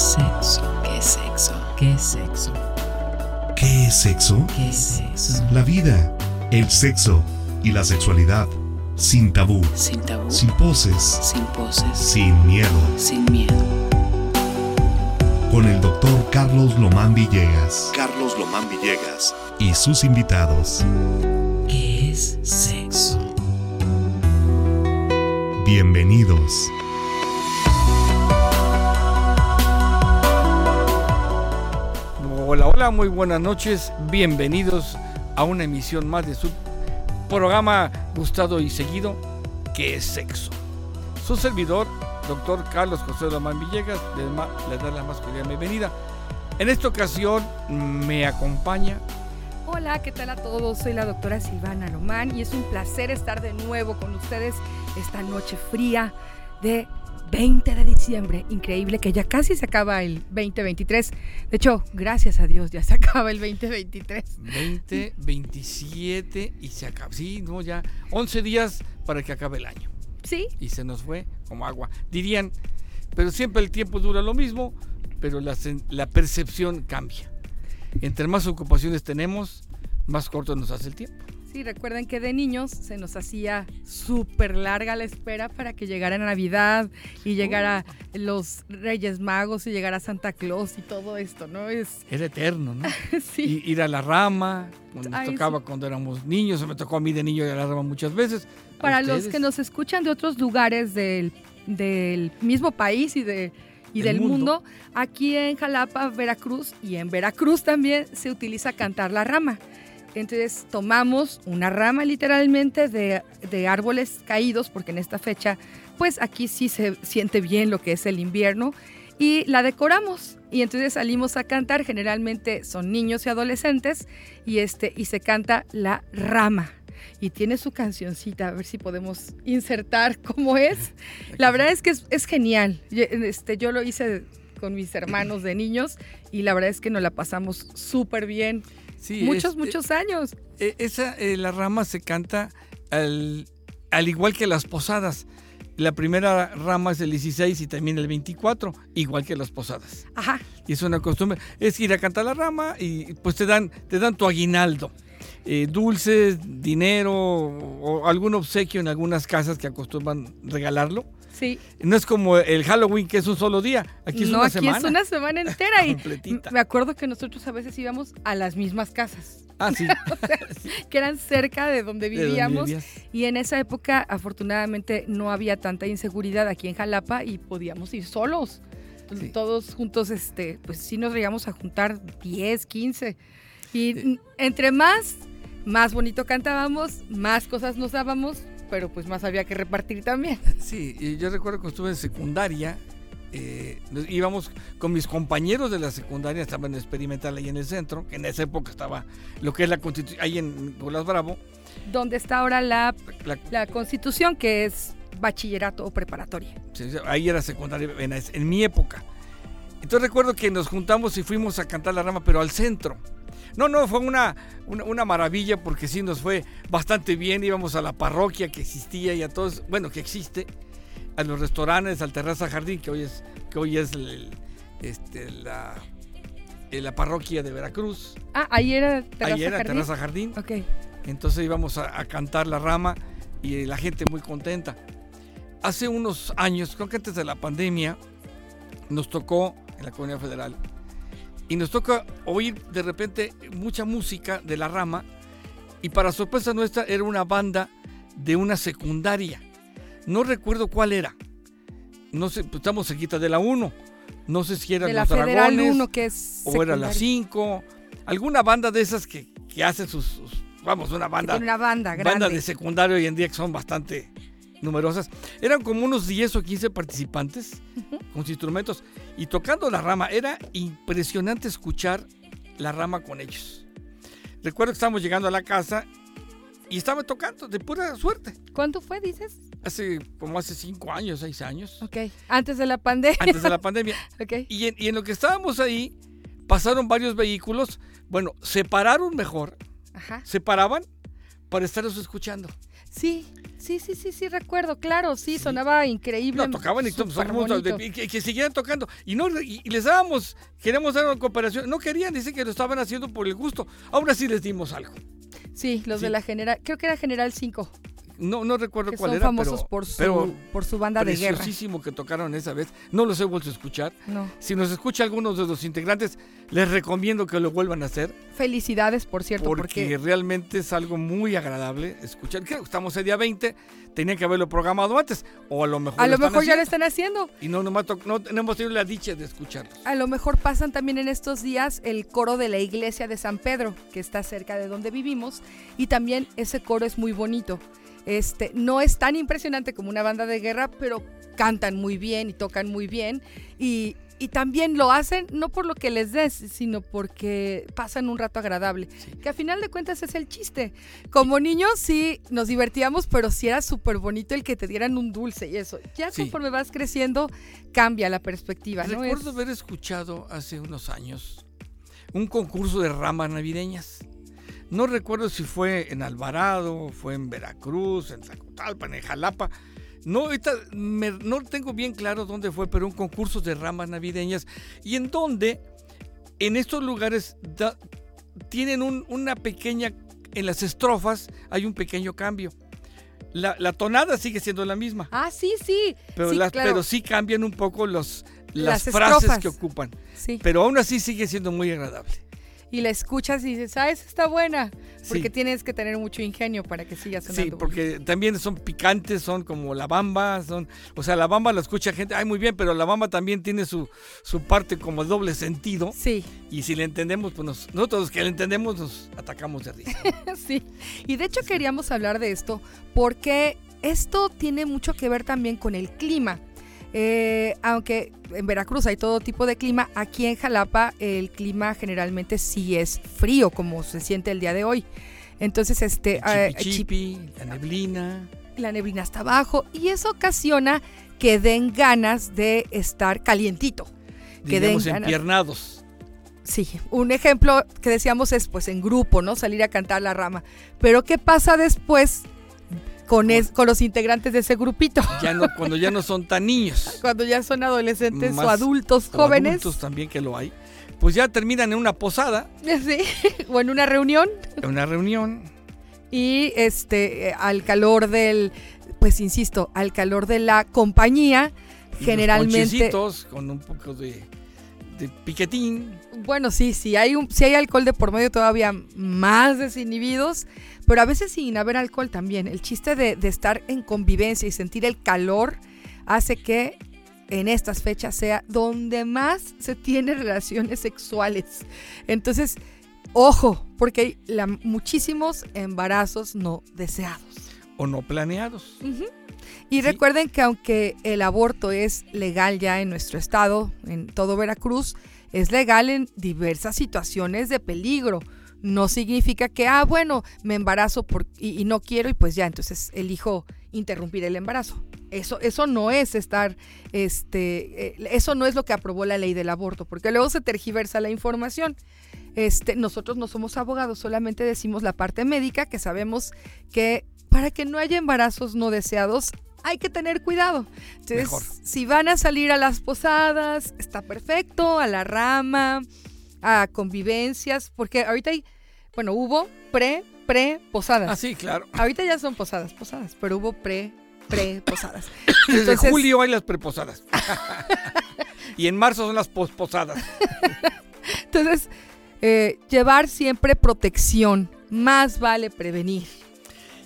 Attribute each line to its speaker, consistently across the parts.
Speaker 1: sexo?
Speaker 2: ¿Qué es sexo?
Speaker 1: ¿Qué es sexo?
Speaker 3: ¿Qué es sexo?
Speaker 1: ¿Qué es sexo?
Speaker 3: La vida, el sexo y la sexualidad. Sin tabú,
Speaker 2: Sin tabú.
Speaker 3: sin poses,
Speaker 2: Sin poses.
Speaker 3: sin miedo.
Speaker 2: Sin miedo.
Speaker 3: Con el doctor Carlos Lomán Villegas. Carlos Lomán Villegas. Y sus invitados.
Speaker 1: ¿Qué es sexo?
Speaker 3: Bienvenidos.
Speaker 4: Hola, hola, muy buenas noches. Bienvenidos a una emisión más de su programa gustado y seguido, que es sexo. Su servidor, doctor Carlos José Román Villegas, le, da la más cordial bienvenida. En esta ocasión me acompaña
Speaker 5: Hola, ¿qué tal a todos? Soy la doctora Silvana Román y es un placer estar de nuevo con ustedes esta noche fría de 20 de diciembre. Increíble que ya casi se acaba el 2023. De hecho, gracias a Dios ya se acaba el 2023.
Speaker 4: 20, 27 y se acaba. Sí, no, ya 11 días para que acabe el año.
Speaker 5: ¿Sí?
Speaker 4: y se nos fue como agua. Dirían, pero siempre el tiempo dura lo mismo, pero la, la percepción cambia. Entre más ocupaciones tenemos, más corto nos hace el tiempo.
Speaker 5: Sí, recuerden que de niños se nos hacía súper larga la espera para que llegara Navidad y llegara los Reyes Magos y llegara Santa Claus y todo esto, ¿no? Es,
Speaker 4: Era eterno, ¿no?
Speaker 5: sí.
Speaker 4: Y- ir a la rama, cuando nos tocaba
Speaker 5: sí.
Speaker 4: cuando éramos niños, o me tocó a mí de niño ir a la rama muchas veces. ¿A
Speaker 5: Para los que nos escuchan de otros lugares del, del mismo país y, de, y
Speaker 4: Del
Speaker 5: del
Speaker 4: mundo.
Speaker 5: mundo. aquí en Jalapa, Veracruz y en Veracruz también se utiliza cantar la rama. Entonces tomamos una rama literalmente de, de árboles caídos, porque en esta fecha, pues aquí sí se siente bien lo que es el invierno, y la decoramos. Y entonces salimos a cantar, generalmente son niños y adolescentes, y, este, y se canta la rama. Y tiene su cancioncita, a ver si podemos insertar cómo es. La verdad es que es, es genial. Este, yo lo hice con mis hermanos de niños y la verdad es que nos la pasamos súper bien.
Speaker 4: Sí,
Speaker 5: muchos,
Speaker 4: es-
Speaker 5: muchos años.
Speaker 4: eh, esa, eh, la rama se canta al, al igual que las posadas. La primera rama es el 16 y también el 24, igual que las posadas.
Speaker 5: Ajá.
Speaker 4: Y es una costumbre, es ir a cantar la rama y pues te dan, te dan tu aguinaldo. Eh, dulces, dinero o algún obsequio en algunas casas que acostumbran regalarlo.
Speaker 5: Sí.
Speaker 4: No es como el Halloween que es un solo día, aquí es
Speaker 5: no,
Speaker 4: una
Speaker 5: aquí
Speaker 4: semana.
Speaker 5: es una semana entera. y me acuerdo que nosotros a veces íbamos a las mismas casas,
Speaker 4: Ah, sí.
Speaker 5: que eran cerca de donde
Speaker 4: ¿De dónde
Speaker 5: vivíamos. Y en esa época, afortunadamente, no había tanta inseguridad aquí en Jalapa y podíamos ir solos.
Speaker 4: Sí.
Speaker 5: Todos juntos, este, pues sí nos llegamos a juntar 10, 15. Y mm, entre más, más bonito cantábamos, más cosas nos dábamos, pero pues más había que repartir también.
Speaker 4: Sí, y yo recuerdo que estuve en secundaria, eh, íbamos con mis compañeros de la secundaria, estaban en experimental ahí en el centro, que en esa época estaba lo que es la constitución, ahí en Nicolás Bravo,
Speaker 5: Donde está ahora la,
Speaker 4: la-
Speaker 5: la constitución, que es bachillerato o preparatoria.
Speaker 4: sí, ahí era secundaria en mi época. Entonces recuerdo que nos juntamos y fuimos a cantar la rama, pero al centro. No, no, fue una, una, una maravilla porque sí nos fue bastante bien. Íbamos a la parroquia que existía y a todos, bueno, que existe, a los restaurantes, al Terraza Jardín, que hoy es, que hoy es el- este, la, eh, la parroquia de Veracruz.
Speaker 5: Ah, ahí era Terraza
Speaker 4: Ahí era
Speaker 5: Jardín.
Speaker 4: Terraza Jardín.
Speaker 5: Ok.
Speaker 4: Entonces íbamos a, a cantar la rama y la gente muy contenta. Hace unos años, creo que antes de la pandemia, nos tocó en la Comunidad Federal y nos toca oír de repente mucha música de la rama y para sorpresa nuestra era una banda de una secundaria. No recuerdo cuál era. No sé, pues estamos cerquita de la 1. No sé si era
Speaker 5: De la
Speaker 4: los
Speaker 5: Federal
Speaker 4: Dragones
Speaker 5: 1, que es.
Speaker 4: o era la
Speaker 5: secundaria.
Speaker 4: 5. Alguna banda de esas que, que hace sus, sus- Vamos, una banda
Speaker 5: una banda grande.
Speaker 4: bandas de secundario hoy en día que son bastante numerosas. Eran como unos 10 o 15 participantes con sus instrumentos y tocando la rama. Era impresionante escuchar la rama con ellos. Recuerdo que estábamos llegando a la casa y estaban tocando de pura suerte.
Speaker 5: ¿Cuánto fue, dices?
Speaker 4: Hace como hace 5 años, 6 años,
Speaker 5: Ok. Antes de la pandemia.
Speaker 4: antes de la pandemia.
Speaker 5: ok.
Speaker 4: Y en, y en lo que estábamos ahí, pasaron varios vehículos. Bueno, se pararon mejor,
Speaker 5: Ajá.
Speaker 4: se paraban para estarlos escuchando.
Speaker 5: Sí, sí, sí, sí, sí, recuerdo, claro, sí, sonaba increíble.
Speaker 4: No, tocaban y que, que siguieran tocando. Y no y, y les dábamos, queríamos dar una cooperación. No querían, dicen que lo estaban haciendo por el gusto. Aún así les dimos algo.
Speaker 5: Sí, los
Speaker 4: Sí.
Speaker 5: de la general, creo que era General 5,
Speaker 4: No, no recuerdo
Speaker 5: que
Speaker 4: cuál
Speaker 5: son
Speaker 4: era,
Speaker 5: famosos
Speaker 4: pero,
Speaker 5: por su,
Speaker 4: pero
Speaker 5: por su banda de guerra.
Speaker 4: que tocaron esa vez. No los he vuelto a escuchar.
Speaker 5: No.
Speaker 4: Si nos escucha algunos de los integrantes, les recomiendo que lo vuelvan a hacer
Speaker 5: Felicidades, por cierto,
Speaker 4: porque,
Speaker 5: porque,
Speaker 4: realmente es algo muy agradable escuchar. Creo que estamos el día 20, tenían que haberlo programado antes o a lo mejor
Speaker 5: a lo mejor ya lo están haciendo.
Speaker 4: y no, nomás no, hemos tenido la dicha de escucharlos.
Speaker 5: A lo mejor pasan también en estos días el coro de la iglesia de San Pedro, que está cerca de donde vivimos, y también ese coro es muy bonito. Este, no es tan impresionante como una banda de guerra, pero cantan muy bien y tocan muy bien. Y, y también lo hacen no por lo que les des, sino porque pasan un rato agradable. Que a final de cuentas es el chiste. Como niños sí nos divertíamos, pero sí era súper bonito el que te dieran un dulce y eso. Ya
Speaker 4: Sí.
Speaker 5: conforme vas creciendo, cambia la perspectiva. ¿no? Es-
Speaker 4: Recuerdo haber escuchado hace unos años un concurso de ramas navideñas. No recuerdo si fue en Alvarado, fue en Veracruz, en Zacotalpan, en Jalapa. No, ahorita me- no tengo bien claro dónde fue, pero un concurso de ramas navideñas y en donde en estos lugares da- tienen un- una pequeña, en las estrofas hay un pequeño cambio. La, la tonada sigue siendo la misma,
Speaker 5: Ah, sí, sí.
Speaker 4: pero,
Speaker 5: sí,
Speaker 4: las-
Speaker 5: claro.
Speaker 4: pero sí cambian un poco los, las,
Speaker 5: Las
Speaker 4: frases
Speaker 5: estrofas.
Speaker 4: que ocupan.
Speaker 5: Sí.
Speaker 4: Pero aún así sigue siendo muy agradable.
Speaker 5: Y la escuchas y dices, ah, esa está buena. Porque
Speaker 4: Sí.
Speaker 5: tienes que tener mucho ingenio para que siga sonando.
Speaker 4: Sí, porque también son picantes, son como la bamba, son, o sea, la bamba la escucha gente, ay, muy bien, pero la bamba también tiene su, su parte como doble sentido.
Speaker 5: Sí,
Speaker 4: Y si le entendemos, pues nos- nosotros los que le entendemos nos atacamos de risa.
Speaker 5: sí. Y de hecho queríamos hablar de esto porque esto tiene mucho que ver también con el clima. Eh, aunque en Veracruz hay todo tipo de clima, aquí en Jalapa el clima generalmente sí es frío, como se siente el día de hoy. Entonces, este, eh,
Speaker 4: Chipi chipi, la neblina.
Speaker 5: la neblina está abajo y eso ocasiona que den ganas de estar calientito. Que den ganas.
Speaker 4: empiernados.
Speaker 5: Sí, un ejemplo que decíamos es pues en grupo, ¿no? Salir a cantar la rama. Pero ¿qué pasa después con, es- con los integrantes de ese grupito?
Speaker 4: Ya no, cuando ya no son tan niños.
Speaker 5: Cuando ya son adolescentes o adultos
Speaker 4: o
Speaker 5: jóvenes.
Speaker 4: adultos también que lo hay. Pues ya terminan en una posada,
Speaker 5: Sí, o en una reunión
Speaker 4: en una reunión.
Speaker 5: y este eh, al calor del, pues insisto, al calor de la compañía,
Speaker 4: y los
Speaker 5: generalmente.
Speaker 4: ponchecitos con un poco de, de piquetín.
Speaker 5: Bueno, sí, sí hay, un, sí hay alcohol de por medio todavía más desinhibidos, pero a veces sin haber alcohol también. El chiste de, de estar en convivencia y sentir el calor hace que en estas fechas sea donde más se tiene relaciones sexuales. Entonces, ojo, porque hay la- muchísimos embarazos no deseados.
Speaker 4: o no planeados.
Speaker 5: Y recuerden que aunque el aborto es legal ya en nuestro estado, en todo Veracruz, es legal en diversas situaciones de peligro. No significa que, ah, bueno, me embarazo por, y, y no quiero y pues ya, entonces elijo interrumpir el embarazo. Eso, eso no es estar, este, eh, eso no es lo que aprobó la ley del aborto, porque luego se tergiversa la información. Este, nosotros no somos abogados, solamente decimos la parte médica que sabemos que para que no haya embarazos no deseados hay que tener cuidado. Entonces,
Speaker 4: Mejor.
Speaker 5: si van a salir a las posadas, está perfecto, a la rama, a convivencias, porque ahorita hay, bueno, hubo pre, pre posadas.
Speaker 4: Ah, sí, claro.
Speaker 5: Ahorita ya son posadas, posadas, pero hubo pre, pre posadas.
Speaker 4: Desde
Speaker 5: Entonces-
Speaker 4: julio hay las preposadas. y en marzo son las posposadas.
Speaker 5: Entonces, eh, llevar siempre protección, más vale prevenir.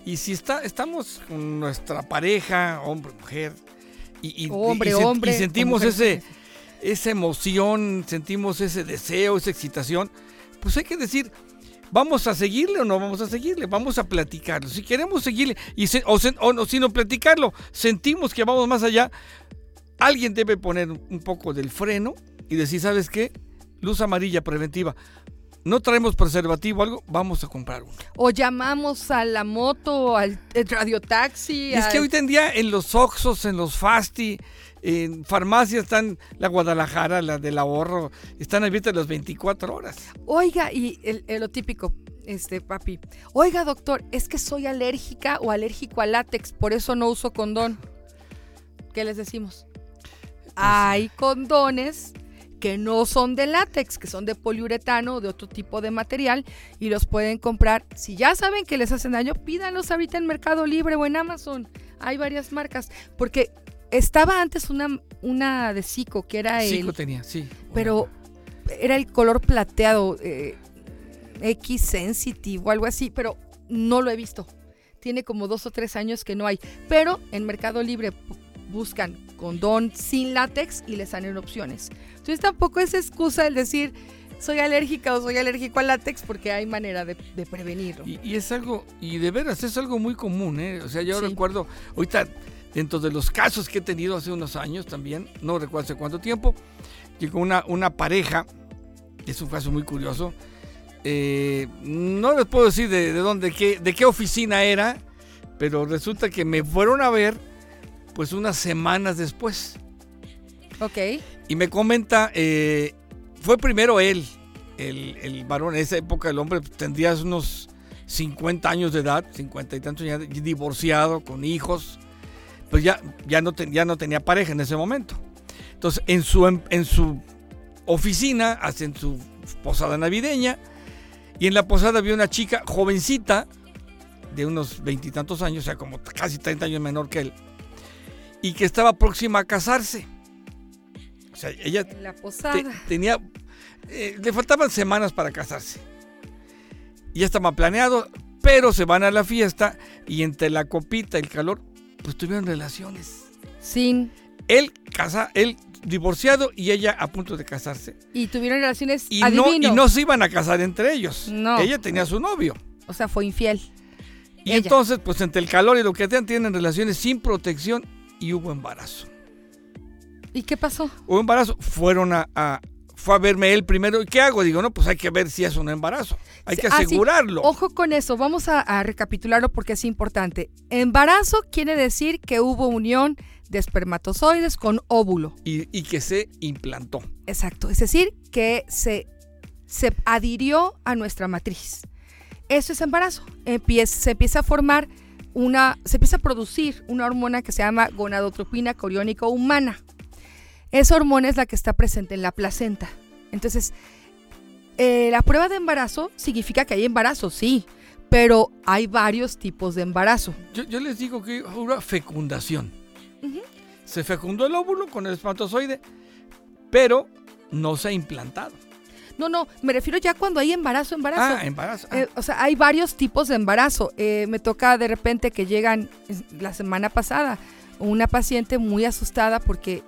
Speaker 4: Y si está, estamos con nuestra pareja, hombre, mujer, y, y-
Speaker 5: Hombre,
Speaker 4: y
Speaker 5: hombre,
Speaker 4: sentimos ese, esa emoción, sentimos ese deseo, esa excitación, pues hay que decir, ¿vamos a seguirle o no vamos a seguirle? Vamos a platicarlo. Si queremos seguirle, y se- o, sen- o no, sino platicarlo, sentimos que vamos más allá, alguien debe poner un poco del freno y decir, ¿sabes qué? Luz amarilla preventiva. No traemos preservativo o algo, vamos a comprar uno.
Speaker 5: O llamamos a la moto, al radiotaxi.
Speaker 4: Y es que ahorita en día en los Oxxos, en los Fasti, en farmacias están la Guadalajara, la del ahorro, están abiertas las 24 horas.
Speaker 5: Oiga, y el, el- lo típico, este papi, oiga doctor, es que soy alérgica o alérgico al látex, por eso no uso condón. ¿Qué les decimos? Hay condones que no son de látex, que son de poliuretano o de otro tipo de material y los pueden comprar. Si ya saben que les hacen daño, pídanlos ahorita en Mercado Libre o en Amazon. Hay varias marcas, porque estaba antes una, una de Zico que era el,
Speaker 4: tenía, sí.
Speaker 5: pero era el color plateado, eh, X Sensitive o algo así, pero no lo he visto. Tiene como dos o tres años que no hay. Pero en Mercado Libre bu- buscan condón sin látex y les salen opciones. Entonces tampoco es excusa el decir soy alérgica o soy alérgico al látex porque hay manera de, de prevenirlo.
Speaker 4: Y, y es algo, y de veras es algo muy común, ¿eh? O sea, yo
Speaker 5: Sí.
Speaker 4: recuerdo, ahorita, dentro de los casos que he tenido hace unos años también, no recuerdo hace cuánto tiempo, llegó una, una pareja, es un caso muy curioso, eh, no les puedo decir de, de dónde, qué, de qué oficina era, pero resulta que me fueron a ver, pues unas semanas después.
Speaker 5: Ok.
Speaker 4: Y me comenta, eh, fue primero él, el, el varón, en esa época el hombre tendría unos 50 años de edad, 50 y tantos años, divorciado, con hijos, pues ya, ya, no, tenía pareja en ese momento. Entonces, en su, em- en su oficina, hacen su posada navideña, y en la posada había una chica jovencita, de unos veintitantos años, o sea, como casi 30 años menor que él, y que estaba próxima a casarse. Sea, ella
Speaker 5: En la
Speaker 4: te-
Speaker 5: posada.
Speaker 4: tenía. eh, le faltaban semanas para casarse. Ya estaba planeado, pero se van a la fiesta y entre la copita y el calor, pues tuvieron relaciones.
Speaker 5: Sin.
Speaker 4: Él casa, él divorciado y ella a punto de casarse.
Speaker 5: Y tuvieron relaciones.
Speaker 4: Y no, y no se iban a casar entre ellos.
Speaker 5: No.
Speaker 4: Ella tenía a su novio.
Speaker 5: O sea, fue infiel.
Speaker 4: Y
Speaker 5: Ella.
Speaker 4: entonces, pues entre el calor y lo que tenían, tienen relaciones sin protección y hubo embarazo.
Speaker 5: ¿Y qué pasó?
Speaker 4: Hubo embarazo, fueron a, a- fue a verme él primero. ¿Y qué hago? Digo, no, pues hay que ver si es un embarazo. Hay que
Speaker 5: ah, sí.
Speaker 4: asegurarlo.
Speaker 5: Ojo con eso, vamos a, a recapitularlo porque es importante. Embarazo quiere decir que hubo unión de espermatozoides con óvulo.
Speaker 4: y, y que se implantó.
Speaker 5: Exacto, es decir, que se, se adhirió a nuestra matriz. Eso es embarazo. Empieza, se empieza a formar una, se empieza a producir una hormona que se llama gonadotropina coriónica humana. Esa hormona es la que está presente en la placenta. Entonces, eh, la prueba de embarazo significa que hay embarazo, sí, pero hay varios tipos de embarazo.
Speaker 4: Yo, yo les digo que una fecundación. Se fecundó el óvulo con el espermatozoide, pero no se ha implantado.
Speaker 5: No, no, me refiero ya cuando hay embarazo, embarazo.
Speaker 4: Ah, embarazo. Ah,
Speaker 5: Eh, o sea, hay varios tipos de embarazo. Eh, me toca de repente que llegan la semana pasada una paciente muy asustada porque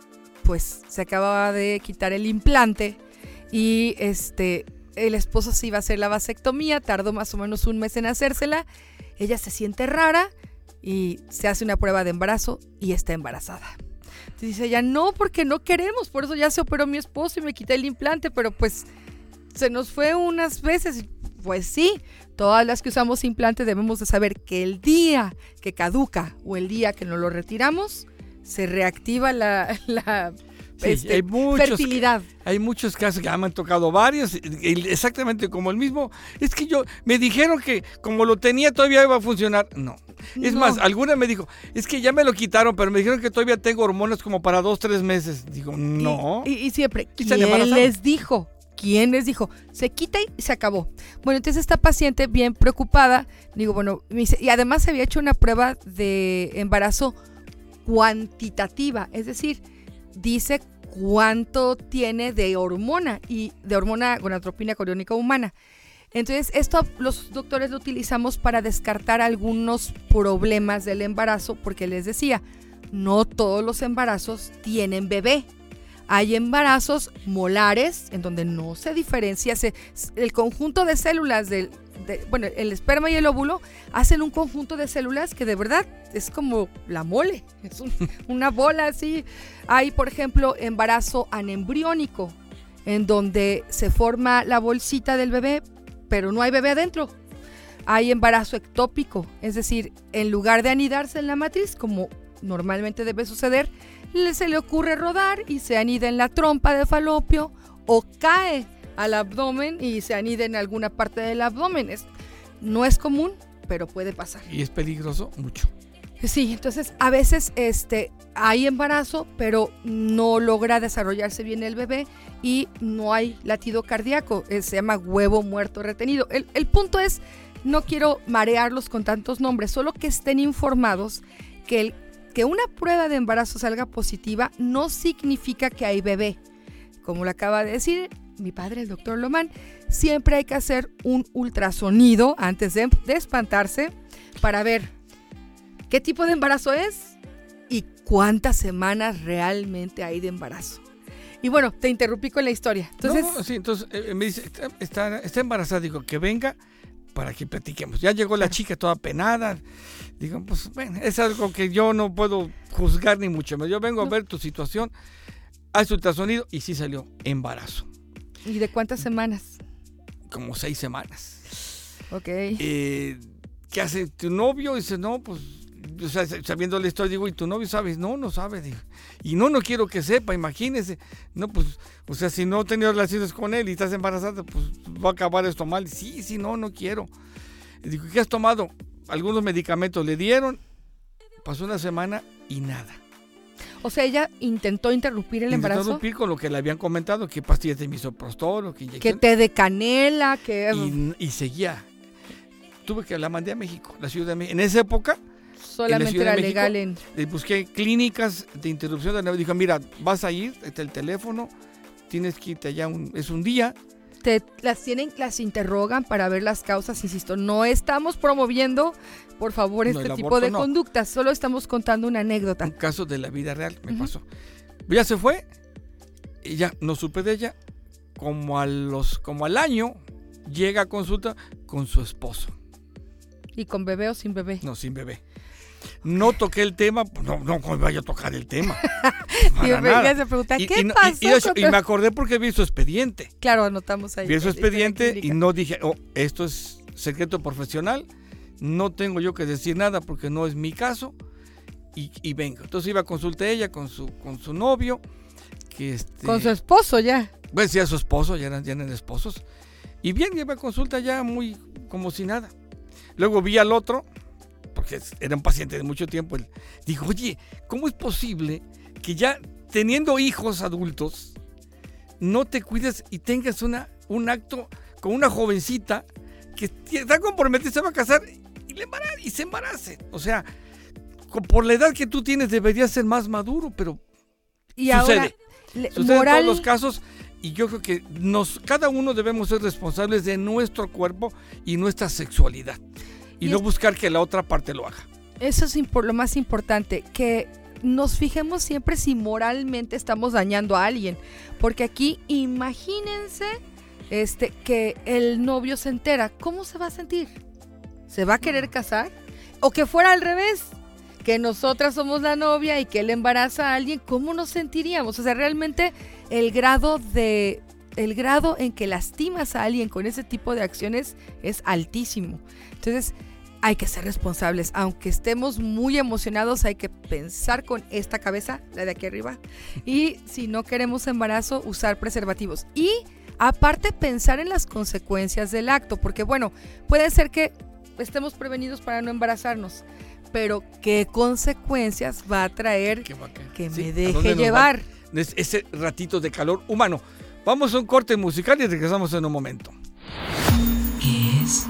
Speaker 5: pues se acababa de quitar el implante y este el esposo se iba a hacer la vasectomía, tardó más o menos un mes en hacérsela. Ella se siente rara y se hace una prueba de embarazo y está embarazada. Entonces dice ella, no, porque no queremos, por eso ya se operó mi esposo y me quité el implante, pero pues se nos fue unas veces. Pues sí, todas las que usamos implante debemos de saber que el día que caduca o el día que nos lo retiramos, se reactiva la, la
Speaker 4: sí,
Speaker 5: este,
Speaker 4: hay, muchos,
Speaker 5: fertilidad.
Speaker 4: hay muchos casos que ya me han tocado varios, exactamente como el mismo. Es que yo, me dijeron que como lo tenía todavía iba a funcionar. No. Es
Speaker 5: No.
Speaker 4: más, alguna me dijo, es que ya me lo quitaron, pero me dijeron que todavía tengo hormonas como para dos, tres meses. Digo, no.
Speaker 5: Y, y siempre,
Speaker 4: Y
Speaker 5: ¿quién les dijo? ¿Quién les dijo? Se quita y se acabó. Bueno, entonces esta paciente bien preocupada, digo, bueno, y además se había hecho una prueba de embarazo cuantitativa, es decir, dice cuánto tiene de hormona y de hormona gonadotropina coriónica humana. Entonces, esto los doctores lo utilizamos para descartar algunos problemas del embarazo, porque les decía, no todos los embarazos tienen bebé. Hay embarazos molares en donde no se diferencia se- el conjunto de células del, bueno, el esperma y el óvulo hacen un conjunto de células que de verdad es como la mole, es un- una bola así. Hay, por ejemplo, embarazo anembriónico, en donde se forma la bolsita del bebé, pero no hay bebé adentro. Hay embarazo ectópico, es decir, en lugar de anidarse en la matriz, como normalmente debe suceder, se le ocurre rodar y se anida en la trompa de falopio o cae al abdomen y se anida en alguna parte del abdomen. Es- No es común, pero puede pasar.
Speaker 4: Y es peligroso mucho.
Speaker 5: Sí, entonces a veces este, hay embarazo, pero no logra desarrollarse bien el bebé y no hay latido cardíaco. eh, se llama huevo muerto retenido. El, el punto es, no quiero marearlos con tantos nombres, solo que estén informados que, el, que una prueba de embarazo salga positiva no significa que hay bebé. Como lo acaba de decir mi padre, el doctor Lomán, siempre hay que hacer un ultrasonido antes de, de espantarse para ver qué tipo de embarazo es y cuántas semanas realmente hay de embarazo. Y bueno, te interrumpí con la historia. Entonces,
Speaker 4: No, sí, entonces eh, me dice, está, está, está embarazada, digo, que venga para que platiquemos. Ya llegó la chica toda penada. Digo, pues bueno, es algo que yo no puedo juzgar ni mucho menos. Yo vengo a ver tu situación, haz ultrasonido y sí salió embarazo.
Speaker 5: ¿Y de cuántas semanas?
Speaker 4: Como seis semanas.
Speaker 5: Ok.
Speaker 4: Eh, ¿Qué hace tu novio? Dice, no, pues, o sea, sabiendo la historia, digo, ¿y tu novio sabes? No, no sabe. Digo, y no, no quiero que sepa, imagínese. No, pues, o sea, si no he tenido relaciones con él y estás embarazada, pues va a acabar esto mal. Sí, sí, no, no quiero. Y digo, ¿qué has tomado? Algunos medicamentos le dieron, pasó una semana y nada.
Speaker 5: O sea, ella intentó interrumpir el
Speaker 4: Intentó
Speaker 5: embarazo.
Speaker 4: rompir con lo que le habían comentado, que pastillas de misoprostol o que
Speaker 5: Que
Speaker 4: inyección.
Speaker 5: té de canela, que
Speaker 4: y, y seguía. Tuve que la mandé a México, la Ciudad de México. En esa época
Speaker 5: solamente era
Speaker 4: México,
Speaker 5: legal en...
Speaker 4: busqué clínicas de interrupción de la Dijo, mira, vas a ir, está el teléfono, tienes que irte allá, un- es un día.
Speaker 5: Te, las tienen, las interrogan para ver las causas, insisto, no estamos promoviendo, por favor,
Speaker 4: No,
Speaker 5: este tipo de
Speaker 4: no.
Speaker 5: conductas, solo estamos contando una anécdota.
Speaker 4: Un caso de la vida real me pasó. Ya se fue y ya no supe de ella. Como, a los, como al año llega a consulta con su esposo,
Speaker 5: Y con bebé o sin bebé.
Speaker 4: no sin bebé. No toqué el tema, no, no ¿cómo vaya a tocar el tema.
Speaker 5: Y
Speaker 4: Para
Speaker 5: me
Speaker 4: nada.
Speaker 5: se pregunta,
Speaker 4: Y-
Speaker 5: ¿qué
Speaker 4: y
Speaker 5: pasó?
Speaker 4: y eso- me acordé porque vi su expediente.
Speaker 5: Claro, anotamos ahí.
Speaker 4: Vi su expediente y no dije, oh, esto es secreto profesional, no tengo yo que decir nada porque no es mi caso y, y vengo. Entonces iba a consultar ella con su, con su novio, que este,
Speaker 5: Con su esposo ya.
Speaker 4: bueno, sí, a su esposo, ya eran, ya eran esposos. Y bien, iba a consulta ya muy como si nada. Luego vi al otro, porque era un paciente de mucho tiempo, él dijo, oye, ¿cómo es posible que ya teniendo hijos adultos, no te cuides y tengas una, un acto con una jovencita que está comprometida, se va a casar y, le embara- y se embarace? O sea, co- por la edad que tú tienes deberías ser más maduro, pero
Speaker 5: Y
Speaker 4: Sucede.
Speaker 5: ahora, le-
Speaker 4: Sucede
Speaker 5: moral,
Speaker 4: en todos los casos y yo creo que nos, cada uno debemos ser responsables de nuestro cuerpo y nuestra sexualidad y,
Speaker 5: Y
Speaker 4: no
Speaker 5: es-
Speaker 4: buscar que la otra parte lo haga.
Speaker 5: eso es lo más importante, que nos fijemos siempre si moralmente estamos dañando a alguien. Porque aquí, imagínense este, que el novio se entera. ¿Cómo se va a sentir? ¿Se va a querer casar? O que fuera al revés, que nosotras somos la novia y que él embaraza a alguien, ¿cómo nos sentiríamos? O sea, realmente el grado de el grado en que lastimas a alguien con ese tipo de acciones es altísimo. Entonces, hay que ser responsables. Aunque estemos muy emocionados, hay que pensar con esta cabeza, la de aquí arriba. Y si no queremos embarazo, usar preservativos. Y aparte, pensar en las consecuencias del acto. Porque bueno, puede ser que estemos prevenidos para no embarazarnos. Pero ¿qué consecuencias va a traer que me
Speaker 4: ¿a dónde
Speaker 5: deje llevar?
Speaker 4: Es- Ese ratito de calor humano. Vamos a un corte musical y regresamos en un momento.
Speaker 6: ¿Qué es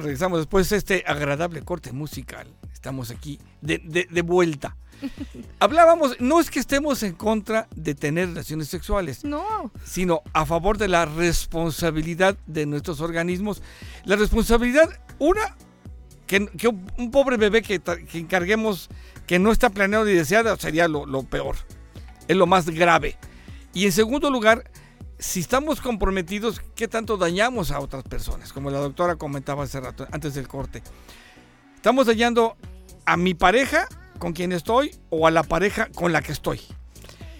Speaker 4: Regresamos después de este agradable corte musical. Estamos aquí de, de- de vuelta. Hablábamos, no es que estemos en contra de tener relaciones sexuales,
Speaker 5: No,
Speaker 4: sino a favor de la responsabilidad de nuestros organismos. La responsabilidad, una, que, que un pobre bebé que, que encarguemos que no está planeado ni deseado sería lo, lo peor, es lo más grave. Y en segundo lugar, si estamos comprometidos, ¿qué tanto dañamos a otras personas? Como la doctora comentaba hace rato, antes del corte. Estamos dañando a mi pareja con quien estoy o a la pareja con la que estoy.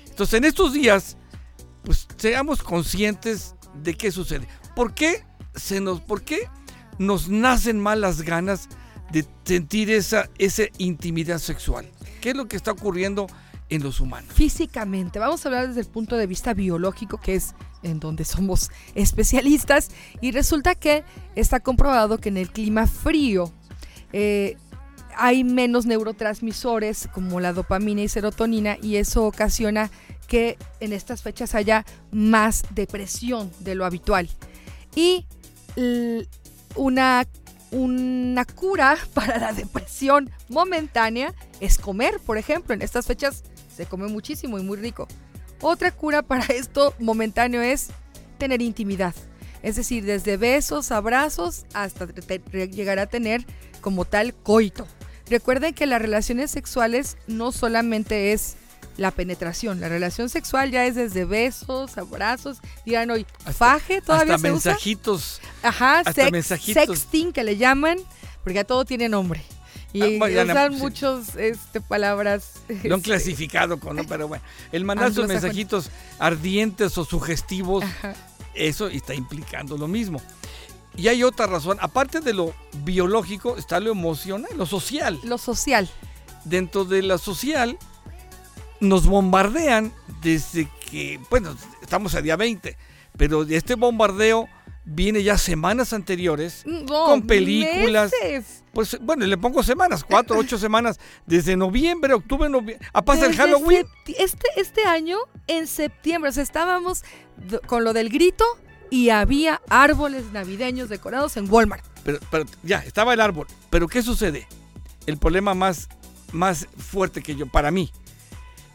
Speaker 4: Entonces, en estos días, pues seamos conscientes de qué sucede. ¿Por qué se nos, por qué nos nacen malas ganas de sentir esa, esa intimidad sexual? ¿Qué es lo que está ocurriendo en los humanos?
Speaker 5: físicamente. Vamos a hablar desde el punto de vista biológico, que es en donde somos especialistas. Y resulta que está comprobado que en el clima frío eh, hay menos neurotransmisores como la dopamina y serotonina y eso ocasiona que en estas fechas haya más depresión de lo habitual. Y una, una cura para la depresión momentánea es comer, por ejemplo. En estas fechas se come muchísimo y muy rico. Otra cura para esto momentáneo es tener intimidad. Es decir, desde besos, abrazos, hasta llegar a tener como tal coito. Recuerden que las relaciones sexuales no solamente es la penetración, la relación sexual ya es desde besos, abrazos, dirán hoy, faje todavía
Speaker 4: Hasta
Speaker 5: se usa.
Speaker 4: mensajitos.
Speaker 5: Ajá,
Speaker 4: hasta
Speaker 5: sex-
Speaker 4: mensajitos.
Speaker 5: sexting que le llaman, porque ya todo tiene nombre. Y
Speaker 4: Ah, bueno, ya
Speaker 5: usan
Speaker 4: no- sí.
Speaker 5: muchos este, palabras.
Speaker 4: Lo han
Speaker 5: este,
Speaker 4: clasificado con, ¿no? pero bueno, el mandar
Speaker 5: Anglosajones.
Speaker 4: mensajitos ardientes o sugestivos,
Speaker 5: ajá.
Speaker 4: eso está implicando lo mismo. Y hay otra razón, aparte de lo biológico, está lo emocional, lo social.
Speaker 5: Lo social.
Speaker 4: Dentro de la social, nos bombardean desde que, bueno, estamos a día 20, pero este bombardeo viene ya semanas anteriores,
Speaker 5: No,
Speaker 4: Con películas.
Speaker 5: meses.
Speaker 4: Pues bueno, le pongo semanas, cuatro, ocho semanas, desde noviembre, octubre, noviembre, a pasa el Halloween.
Speaker 5: Este, este año, en septiembre, o sea, estábamos con lo del grito y había árboles navideños decorados en Walmart.
Speaker 4: Pero, pero ya, estaba el árbol. Pero ¿qué sucede? El problema más, más fuerte que yo, para mí,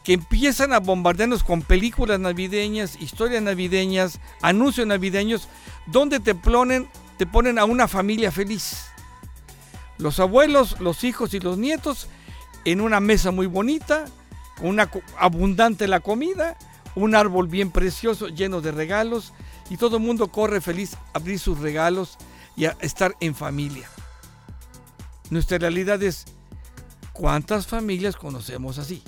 Speaker 4: que empiezan a bombardearnos con películas navideñas, historias navideñas, anuncios navideños, donde te ponen, te ponen a una familia feliz. Los abuelos, los hijos y los nietos en una mesa muy bonita, con una abundante la comida, un árbol bien precioso lleno de regalos y todo el mundo corre feliz a abrir sus regalos y a estar en familia. Nuestra realidad es cuántas familias conocemos así.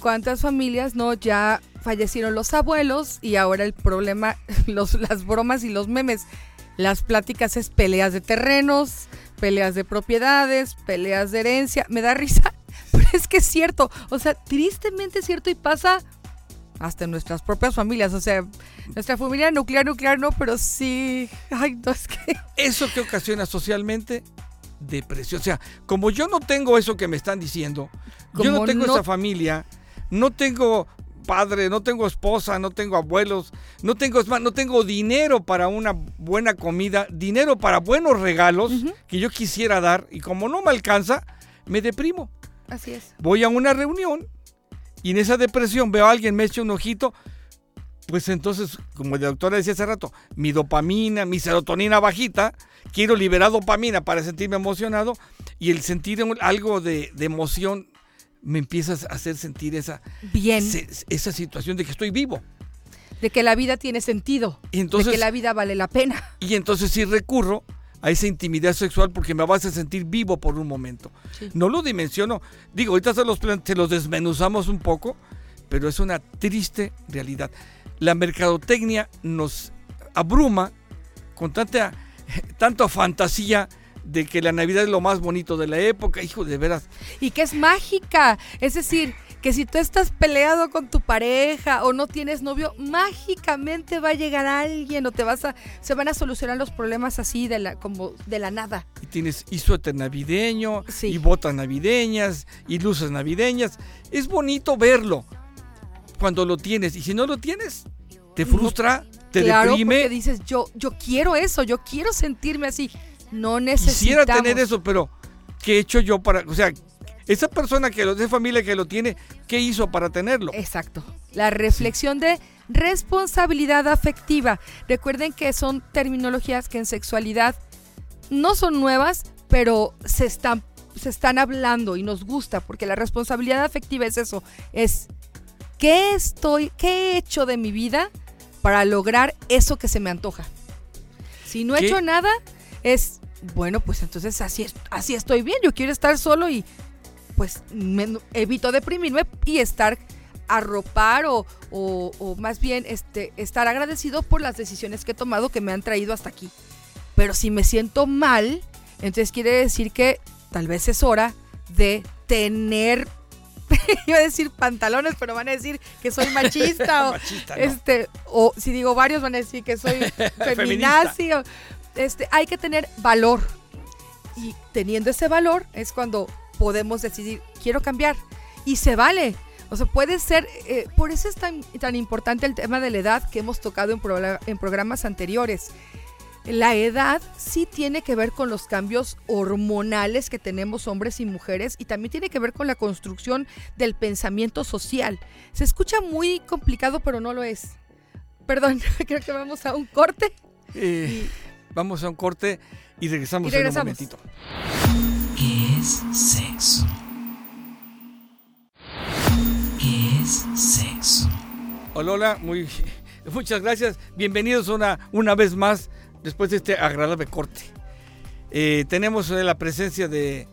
Speaker 5: ¿Cuántas familias no ya fallecieron los abuelos y ahora el problema, los, las bromas y los memes? Las pláticas es peleas de terrenos, peleas de propiedades, peleas de herencia. Me da risa, pero es que es cierto. O sea, tristemente es cierto y pasa hasta en nuestras propias familias. O sea, nuestra familia nuclear, nuclear no, pero sí. Ay, no, es que.
Speaker 4: ¿Eso que ocasiona socialmente? Depresión. O sea, como yo no tengo eso que me están diciendo, yo no
Speaker 5: Como
Speaker 4: tengo
Speaker 5: no-
Speaker 4: esa familia, no tengo padre, no tengo esposa, no tengo abuelos, no tengo, no tengo dinero para una buena comida, dinero para buenos regalos que yo quisiera dar y como no me alcanza, me deprimo.
Speaker 5: Así es.
Speaker 4: voy a una reunión y en esa depresión veo a alguien me echa un ojito, pues entonces, como la doctora decía hace rato, mi dopamina, mi serotonina bajita, quiero liberar dopamina para sentirme emocionado y el sentir algo de, de emoción me empieza a hacer sentir esa,
Speaker 5: Bien.
Speaker 4: se- esa situación de que estoy vivo.
Speaker 5: De que la vida tiene sentido.
Speaker 4: Y entonces,
Speaker 5: de que la vida vale la pena.
Speaker 4: y entonces sí recurro a esa intimidad sexual porque me vas a sentir vivo por un momento.
Speaker 5: Sí.
Speaker 4: No lo dimensiono. Digo, ahorita se los, se los desmenuzamos un poco, pero es una triste realidad. La mercadotecnia nos abruma con tanta, tanta fantasía de que la Navidad es lo más bonito de la época. Hijo, de veras.
Speaker 5: y que es mágica. Es decir, que si tú estás peleado con tu pareja o no tienes novio, mágicamente va a llegar alguien o te vas a se van a solucionar los problemas así de la como de la nada.
Speaker 4: Y tienes y suéter navideño,
Speaker 5: Sí.
Speaker 4: y botas navideñas, y luces navideñas. Es bonito verlo cuando lo tienes. Y si no lo tienes, te frustra, te
Speaker 5: claro,
Speaker 4: deprime.
Speaker 5: porque dices, "Yo yo quiero eso, yo quiero sentirme así." No
Speaker 4: Quisiera
Speaker 5: necesitamos.
Speaker 4: tener eso, pero ¿qué he hecho yo para, o sea, esa persona que lo de familia que lo tiene, ¿qué hizo para tenerlo?
Speaker 5: Exacto. La reflexión de responsabilidad afectiva. Recuerden que son terminologías que en sexualidad no son nuevas, pero se están, se están hablando y nos gusta, porque la responsabilidad afectiva es eso, es qué estoy, qué he hecho de mi vida para lograr eso que se me antoja. Si no he
Speaker 4: ¿Qué?
Speaker 5: hecho nada, es bueno, pues entonces así, es- así estoy bien. Yo quiero estar solo y pues me- evito deprimirme y estar arropar o, o- o más bien este, estar agradecido por las decisiones que he tomado que me han traído hasta aquí. Pero si me siento mal, entonces quiere decir que tal vez es hora de tener, iba a decir pantalones, pero van a decir que soy machista o,
Speaker 4: Machista, ¿no?
Speaker 5: este, o si digo varios van a decir que soy feminazi. o- este, hay que tener valor. Y teniendo ese valor es cuando podemos decidir, quiero cambiar. Y se vale. O sea, puede ser, eh, por eso es tan, tan importante el tema de la edad que hemos tocado en, progra- en programas anteriores. La edad sí tiene que ver con los cambios hormonales que tenemos hombres y mujeres y también tiene que ver con la construcción del pensamiento social. Se escucha muy complicado, pero no lo es. Perdón, creo que vamos a un corte.
Speaker 4: Eh, vamos a un corte y regresamos,
Speaker 5: Y regresamos.
Speaker 4: en un momentito.
Speaker 1: ¿Qué es sexo? ¿Qué es sexo?
Speaker 4: Hola, hola, muy, muchas gracias. Bienvenidos una, una vez más después de este agradable corte. Eh, tenemos la presencia de...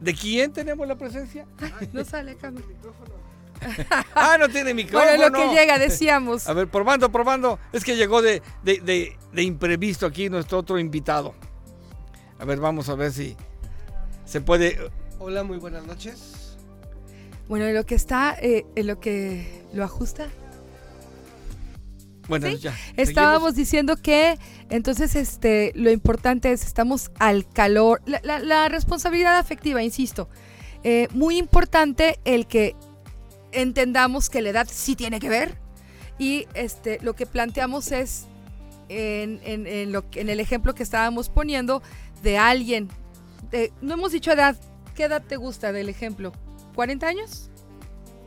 Speaker 4: ¿De quién tenemos la presencia?
Speaker 5: No sale acá.
Speaker 4: Ah, no tiene micrófono.
Speaker 5: Bueno, lo que llega, decíamos.
Speaker 4: A ver, probando, probando. Es que llegó de, de, de- de imprevisto aquí nuestro otro invitado. A ver, vamos a ver si se puede...
Speaker 7: Hola, muy buenas noches.
Speaker 5: Bueno, en lo que está, eh, en lo que lo ajusta.
Speaker 4: Bueno,
Speaker 5: Sí,
Speaker 4: ya.
Speaker 5: Estábamos diciendo que entonces este lo importante es estamos al calor, la, la- la responsabilidad afectiva, insisto, eh, muy importante el que entendamos que la edad sí tiene que ver y este lo que planteamos es en, en- en lo, en el ejemplo que estábamos poniendo de alguien, de- no hemos dicho edad, ¿qué edad te gusta del ejemplo? ¿40 años?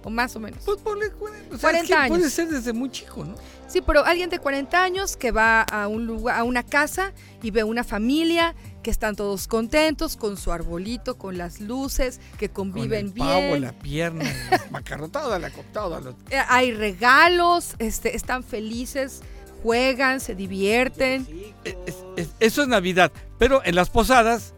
Speaker 5: O más o menos.
Speaker 4: Pues ponle cuare- o sea,
Speaker 5: 40
Speaker 4: es que Puede
Speaker 5: años.
Speaker 4: ser desde muy chico, ¿no?
Speaker 5: Sí, pero alguien de 40 años que va a un lugar, a una casa y ve una familia que están todos contentos con su arbolito, con las luces, que conviven
Speaker 4: Con el pavo,
Speaker 5: bien.
Speaker 4: la pierna, macarrotada, la lo-
Speaker 5: Eh, Hay regalos, este, están felices, juegan, se divierten.
Speaker 4: Es- es- eso es Navidad. Pero en las posadas,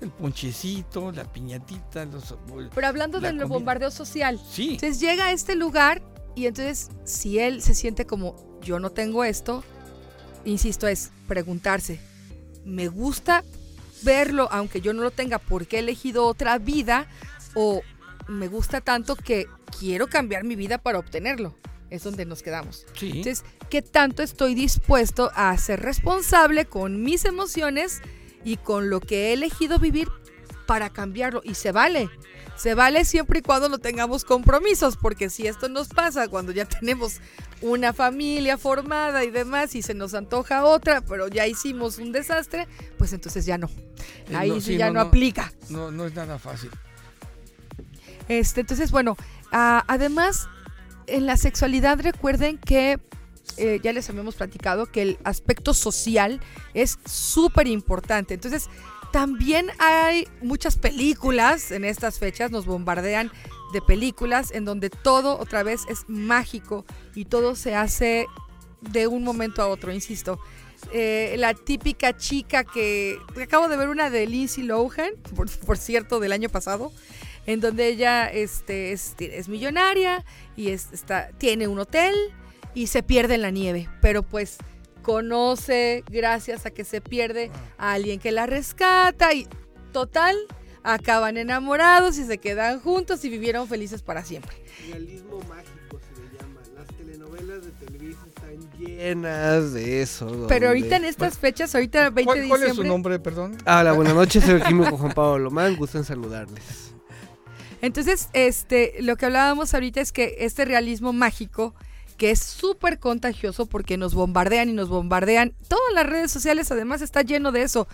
Speaker 4: el ponchecito, la piñatita, los...
Speaker 5: Pero hablando
Speaker 4: La
Speaker 5: del
Speaker 4: comida.
Speaker 5: bombardeo social,
Speaker 4: Sí.
Speaker 5: entonces llega a este lugar y entonces si él se siente como yo no tengo esto, insisto, es preguntarse, ¿me gusta verlo aunque yo no lo tenga porque he elegido otra vida o me gusta tanto que quiero cambiar mi vida para obtenerlo? Es donde nos quedamos.
Speaker 4: Sí.
Speaker 5: Entonces, ¿qué tanto estoy dispuesto a ser responsable con mis emociones y con lo que he elegido vivir para cambiarlo? Y se vale. Se vale siempre y cuando no tengamos compromisos, porque si esto nos pasa cuando ya tenemos una familia formada y demás y se nos antoja otra, pero ya hicimos un desastre, pues entonces ya no.
Speaker 4: Eh,
Speaker 5: Ahí
Speaker 4: no,
Speaker 5: sí ya
Speaker 4: no,
Speaker 5: no,
Speaker 4: no.
Speaker 5: aplica.
Speaker 4: No, no es nada fácil.
Speaker 5: Este, entonces, bueno, ah, además, en la sexualidad recuerden que eh, ya les habíamos platicado que el aspecto social es súper importante. Entonces, también hay muchas películas en estas fechas, nos bombardean de películas en donde todo otra vez es mágico y todo se hace de un momento a otro, insisto. Eh, la típica chica que acabo de ver una de Lindsay Lohan, por, cierto, del año pasado, en donde ella este, es, millonaria y tiene un hotel y se pierde en la nieve, pero pues conoce gracias a que se pierde a alguien que la rescata y total acaban enamorados y se quedan juntos y vivieron felices para siempre.
Speaker 7: Realismo mágico se le llama. Las telenovelas de Televisa están llenas de eso.
Speaker 5: Pero ahorita en estas fechas, ahorita 20
Speaker 4: ¿Cuál,
Speaker 5: de
Speaker 4: cuál es su
Speaker 5: diciembre,
Speaker 4: nombre, perdón?
Speaker 7: Hola, buenas noches, soy el químico Juan Pablo Lomán, gusto en saludarles.
Speaker 5: Entonces, este, lo que hablábamos ahorita es que este realismo mágico que es súper contagioso porque nos bombardean y nos bombardean. Todas las redes sociales además está lleno de eso.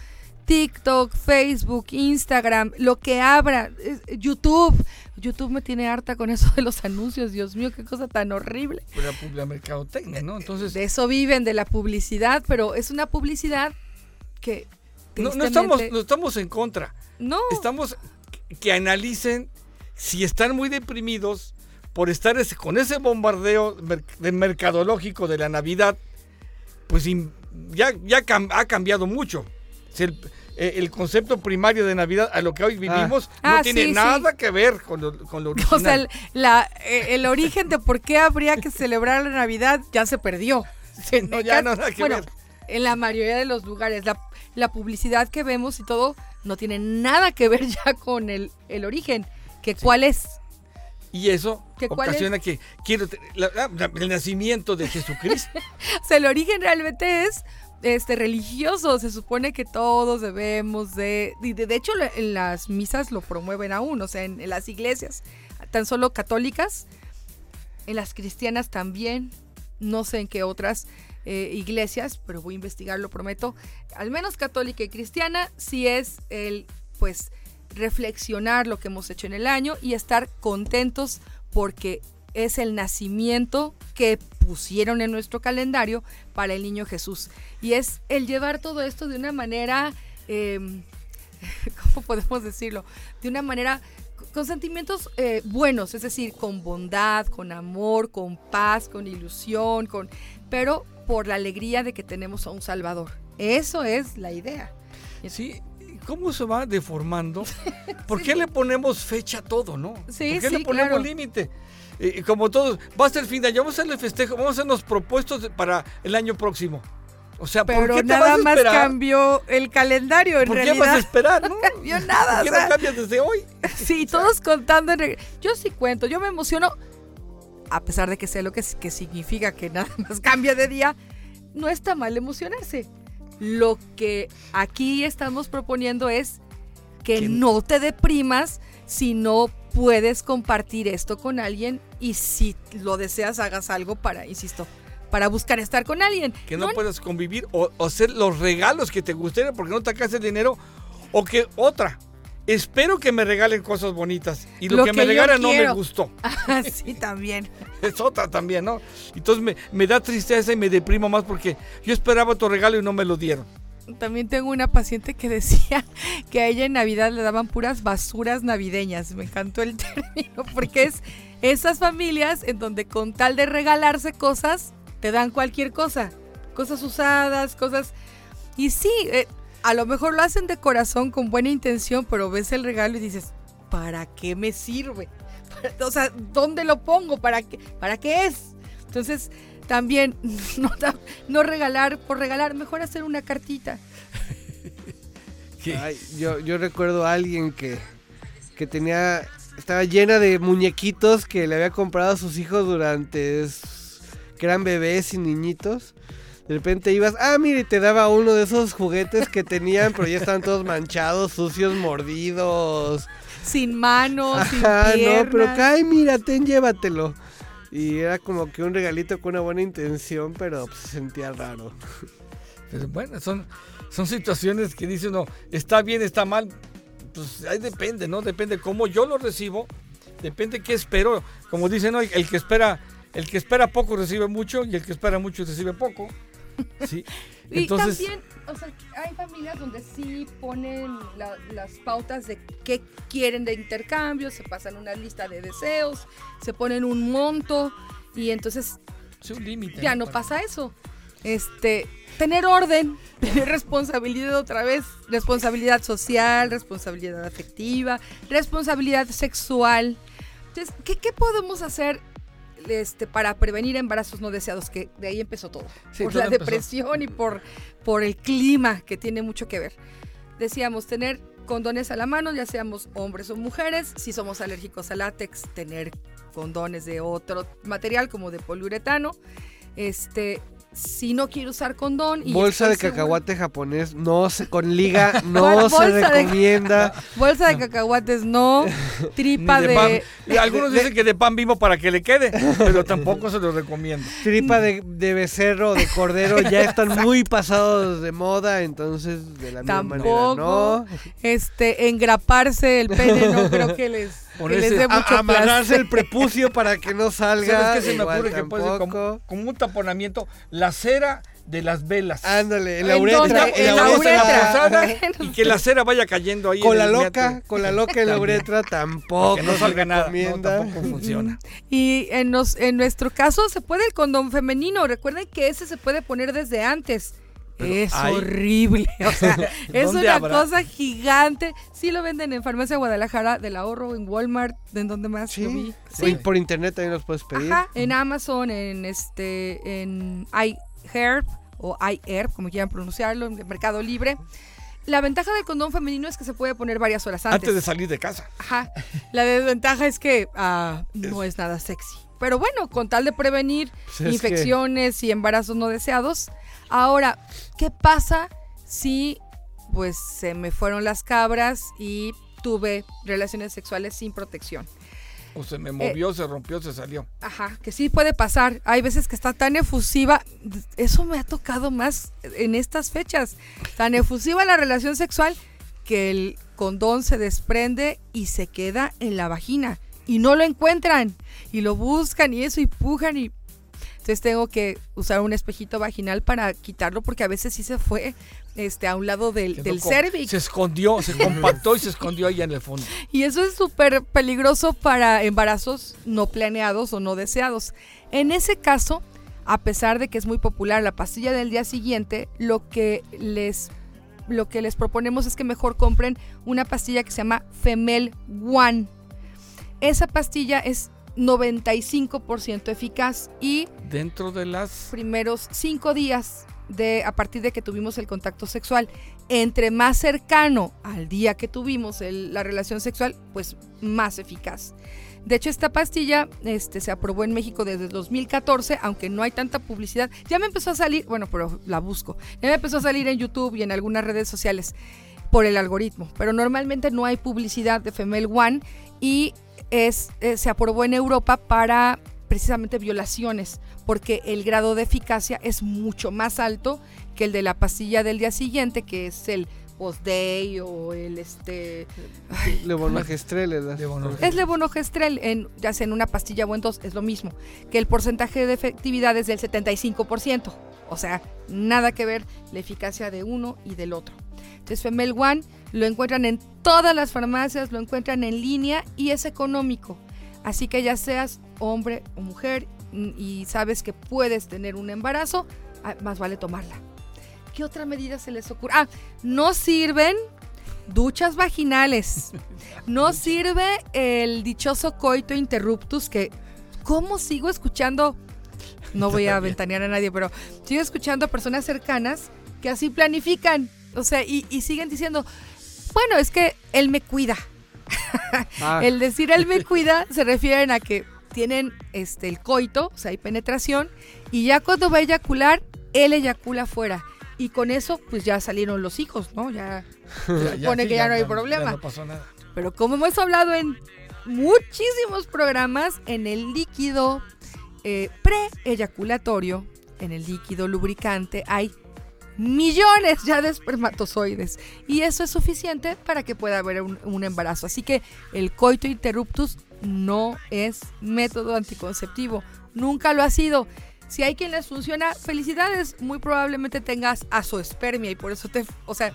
Speaker 5: TikTok, Facebook, Instagram, lo que abra, YouTube. YouTube me tiene harta con eso de los anuncios, Dios mío, qué cosa tan horrible.
Speaker 4: La, pu- la mercadotecnia, ¿no? Entonces,
Speaker 5: De eso viven, de la publicidad, pero es una publicidad que...
Speaker 4: no, no estamos, no estamos en contra.
Speaker 5: no,
Speaker 4: Estamos que analicen si están muy deprimidos por estar ese- con ese bombardeo mer- de mercadológico de la Navidad, pues ya, ya cam- ha cambiado mucho. Si el, eh, el concepto primario de Navidad a lo que hoy vivimos
Speaker 5: Ah,
Speaker 4: no tiene
Speaker 5: sí, sí.
Speaker 4: nada que ver con lo, con lo original.
Speaker 5: o sea, el, la- eh, el origen de por qué habría que celebrar la Navidad ya se perdió.
Speaker 4: No, ya no nada que
Speaker 5: bueno,
Speaker 4: ver.
Speaker 5: en la mayoría de los lugares, la, la publicidad que vemos y todo no tiene nada que ver ya con el, el origen. Que cuál es.
Speaker 4: Y eso
Speaker 5: ¿Que
Speaker 4: ocasiona que quiero la- la- el nacimiento de Jesucristo.
Speaker 5: O sea, el origen realmente es este religioso. Se supone que todos debemos de. y de, de hecho, en las misas lo promueven aún. O sea, en, en las iglesias, tan solo católicas, en las cristianas también. No sé en qué otras eh, iglesias, pero voy a investigar, lo prometo. Al menos católica y cristiana, sí es el, pues, reflexionar lo que hemos hecho en el año y estar contentos porque es el nacimiento que pusieron en nuestro calendario para el niño Jesús. Y es el llevar todo esto de una manera, eh, ¿cómo podemos decirlo? De una manera con sentimientos eh, buenos, es decir, con bondad, con amor, con paz, con ilusión, con pero por la alegría de que tenemos a un Salvador. Eso es la idea.
Speaker 4: Sí, ¿cómo se va deformando? ¿Por qué le ponemos fecha a todo, no?
Speaker 5: Sí,
Speaker 4: ¿Por qué
Speaker 5: sí,
Speaker 4: le ponemos
Speaker 5: claro.
Speaker 4: límite? Eh, como todos, va a ser fin de año, vamos a hacerle festejo, vamos a hacernos propuestos para el año próximo. O sea, ¿por
Speaker 5: Pero
Speaker 4: qué te
Speaker 5: nada
Speaker 4: vas a
Speaker 5: más cambió el calendario en
Speaker 4: ¿Por qué
Speaker 5: realidad.
Speaker 4: vas a esperar? No,
Speaker 5: No cambió nada,
Speaker 4: ¿Por qué
Speaker 5: o sea.
Speaker 4: no cambias desde hoy?
Speaker 5: Sí, todos contando. en Yo sí cuento, yo me emociono, a pesar de que sé lo que, que significa que nada más cambia de día, no está mal emocionarse. Lo que aquí estamos proponiendo es que no te deprimas si no puedes compartir esto con alguien y si lo deseas hagas algo para, insisto, para buscar estar con alguien.
Speaker 4: Que no, puedas convivir o, o hacer los regalos que te gustaría porque no te alcanza el dinero. O que otra, espero que me regalen cosas bonitas. Y lo,
Speaker 5: Lo
Speaker 4: que,
Speaker 5: que
Speaker 4: me regalan no me gustó.
Speaker 5: sí, también.
Speaker 4: Es otra también, ¿no? Entonces me, me da tristeza y me deprimo más porque yo esperaba tu regalo y no me lo dieron.
Speaker 5: También tengo una paciente que decía que a ella en Navidad le daban puras basuras navideñas. Me encantó el término porque es esas familias en donde con tal de regalarse cosas, te dan cualquier cosa. Cosas usadas, cosas... Y sí, eh, a lo mejor lo hacen de corazón con buena intención, pero ves el regalo y dices, ¿para qué me sirve? O sea, ¿dónde lo pongo? ¿Para qué, ¿Para qué es? Entonces, también no, regalar por regalar, mejor hacer una cartita.
Speaker 7: Ay, yo, yo recuerdo a alguien que, que tenía. Estaba llena de muñequitos que le había comprado a sus hijos durante. que eran bebés y niñitos. De repente ibas, ah, mire, te daba uno de esos juguetes que tenían, pero ya estaban todos manchados, sucios, mordidos.
Speaker 5: Sin manos, sin
Speaker 7: Ajá, no,
Speaker 5: piernas.
Speaker 7: pero cae, mira, ten, llévatelo. Y era como que un regalito con una buena intención, pero pues, se sentía raro.
Speaker 4: Pero bueno, son, son situaciones que dicen, no, está bien, está mal. Pues ahí depende, ¿no? Depende cómo yo lo recibo, depende qué espero. Como dicen, ¿no? el que espera, el que espera poco recibe mucho y el que espera mucho recibe poco. Sí.
Speaker 5: Y
Speaker 4: Entonces,
Speaker 5: también, o sea, hay familias donde sí ponen la- las pautas de qué quieren de intercambio, se pasan una lista de deseos, se ponen un monto y entonces
Speaker 4: es un límite.
Speaker 5: ya no pasa eso. Este, tener orden, tener responsabilidad otra vez, responsabilidad social, responsabilidad afectiva, responsabilidad sexual. Entonces, ¿qué, qué podemos hacer este, para prevenir embarazos no deseados? Que de ahí empezó todo.
Speaker 4: Sí,
Speaker 5: por
Speaker 4: todo
Speaker 5: la
Speaker 4: empezó.
Speaker 5: depresión y por, por el clima, que tiene mucho que ver. Decíamos, tener condones a la mano, ya seamos hombres o mujeres. Si somos alérgicos al látex, tener condones de otro material como de poliuretano. Este, si no quiero usar condón y
Speaker 7: Bolsa de cacahuate japonés, no se, con liga, no se
Speaker 5: bolsa de-
Speaker 7: recomienda.
Speaker 5: bolsa de cacahuates no, tripa de,
Speaker 4: algunos dicen que de pan vivo para que le quede, pero tampoco se lo recomiendo.
Speaker 7: Tripa de, de becerro, de cordero, ya están muy pasados de moda, entonces de la misma manera,
Speaker 5: Tampoco.
Speaker 7: ¿no?
Speaker 5: este engraparse el pene no creo que les,
Speaker 4: Ponerse-
Speaker 7: A- amarrarse el prepucio para que no salga.
Speaker 4: ¿Sabes qué se me
Speaker 7: igual
Speaker 4: ocurre que puede ser como, un taponamiento? La cera de las velas.
Speaker 7: Ándale, en la
Speaker 5: ¿En
Speaker 7: uretra. en la
Speaker 4: y que la cera vaya cayendo ahí.
Speaker 7: Con la loca, con la loca en la uretra tampoco.
Speaker 4: Que no salga nada. No, tampoco funciona.
Speaker 5: Y en, nos- en nuestro caso se puede el condón femenino. Recuerden que ese se puede poner desde antes. Es
Speaker 4: hay-
Speaker 5: horrible. O sea, es
Speaker 4: ¿Dónde
Speaker 5: una
Speaker 4: habrá?
Speaker 5: cosa gigante. Sí lo venden en Farmacia Guadalajara, del ahorro, en Walmart, en donde más lo vi.
Speaker 7: Sí. Y por internet también los puedes pedir.
Speaker 5: Ajá, en Amazon, en este, en iHerb o iHerb, como quieran pronunciarlo, en el Mercado Libre. La ventaja del condón femenino es que se puede poner varias horas antes.
Speaker 4: Antes de salir de casa.
Speaker 5: Ajá. La desventaja es que ah, no es nada sexy. Pero bueno, con tal de prevenir
Speaker 7: Pues que-
Speaker 5: infecciones y embarazos no deseados. Ahora, ¿qué pasa si pues se me fueron las cabras y tuve relaciones sexuales sin protección?
Speaker 4: O se me movió, se rompió, se salió.
Speaker 5: Ajá, que sí puede pasar. Hay veces que está tan efusiva. Eso me ha tocado más en estas fechas. Tan efusiva la relación sexual que el condón se desprende y se queda en la vagina. Y no lo encuentran. Y lo buscan y eso y pujan y... Entonces tengo que usar un espejito vaginal para quitarlo porque a veces sí se fue este, a un lado del, del cervix.
Speaker 4: Se escondió, se compactó y se escondió ahí en el fondo.
Speaker 5: Y eso es súper peligroso para embarazos no planeados o no deseados. En ese caso, a pesar de que es muy popular la pastilla del día siguiente, lo que les, lo que les proponemos es que mejor compren una pastilla que se llama Femel One. Esa pastilla es 95% eficaz y
Speaker 4: Dentro de las...
Speaker 5: primeros cinco días de a partir de que tuvimos el contacto sexual. Entre más cercano al día que tuvimos el- la relación sexual, pues más eficaz. De hecho, esta pastilla este, se aprobó en México desde 2014, aunque no hay tanta publicidad. Ya me empezó a salir, bueno, pero la busco. Ya me empezó a salir en YouTube y en algunas redes sociales por el algoritmo. Pero normalmente no hay publicidad de Femel One y es, eh, se aprobó en Europa para precisamente violaciones, porque el grado de eficacia es mucho más alto que el de la pastilla del día siguiente, que es el post-day o el este...
Speaker 7: Levonorgestrel es la-
Speaker 4: Levonorgestrel.
Speaker 5: Es levonorgestrel, en, ya sea en una pastilla o en dos, es lo mismo, que el porcentaje de efectividad es del 75%. O sea, nada que ver la eficacia de uno y del otro. Entonces, Femel One lo encuentran en todas las farmacias, lo encuentran en línea y es económico. Así que ya seas hombre o mujer mm, y sabes que puedes tener un embarazo, ah, más vale tomarla. ¿Qué otra medida se les ocurre? Ah, no sirven duchas vaginales. No sirve el dichoso coito interruptus que, ¿cómo sigo escuchando? No voy a ventanear a nadie, pero sigo escuchando a personas cercanas que así planifican. O sea, y, y siguen diciendo, bueno, es que él me cuida.
Speaker 7: Ah,
Speaker 5: El decir él me cuida se refieren a que tienen este el coito, o sea, hay penetración, y ya cuando va a eyacular, él eyacula fuera. Y con eso, pues ya salieron los hijos, ¿no? Ya se supone
Speaker 4: sí,
Speaker 5: que ya no hay problema.
Speaker 4: no pasó nada.
Speaker 5: Pero como hemos hablado en muchísimos programas, en el líquido eh, pre-eyaculatorio, en el líquido lubricante, hay millones ya de espermatozoides. Y eso es suficiente para que pueda haber un, embarazo. Así que el coito interruptus no es método anticonceptivo. Nunca lo ha sido. Si hay quien les funciona, felicidades. Muy probablemente tengas azoespermia y por eso te... O sea,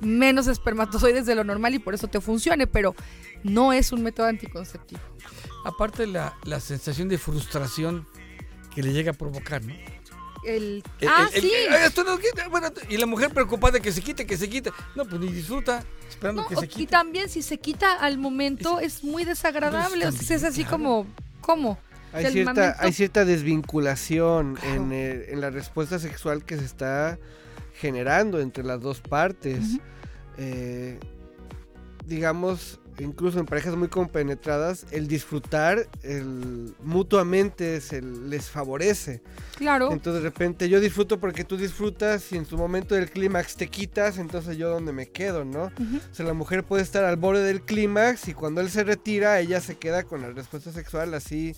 Speaker 5: menos espermatozoides de lo normal y por eso te funcione, pero no es un método anticonceptivo.
Speaker 4: Aparte la, la sensación de frustración que le llega a provocar, ¿no?
Speaker 5: El,
Speaker 4: El-
Speaker 5: ah,
Speaker 4: el- el-
Speaker 5: sí.
Speaker 4: Bueno, y la mujer preocupada de que se quite, que se quite. No, pues ni disfruta, esperando
Speaker 5: No,
Speaker 4: que se
Speaker 5: y
Speaker 4: quite.
Speaker 5: también si se quita al momento es, muy desagradable. o sea, es así
Speaker 4: claro.
Speaker 5: como, ¿cómo?
Speaker 7: hay, cierta,
Speaker 5: momento-
Speaker 7: hay cierta desvinculación
Speaker 5: Claro.
Speaker 7: en, el- en la respuesta sexual que se está generando entre las dos partes. Eh, digamos, incluso en parejas muy compenetradas, el disfrutar el, mutuamente se les favorece.
Speaker 5: Claro.
Speaker 7: Entonces de repente yo disfruto porque tú disfrutas y en su momento del clímax te quitas, entonces yo donde me quedo, ¿no? O sea, la mujer puede estar al borde del clímax y cuando él se retira, ella se queda con la respuesta sexual así,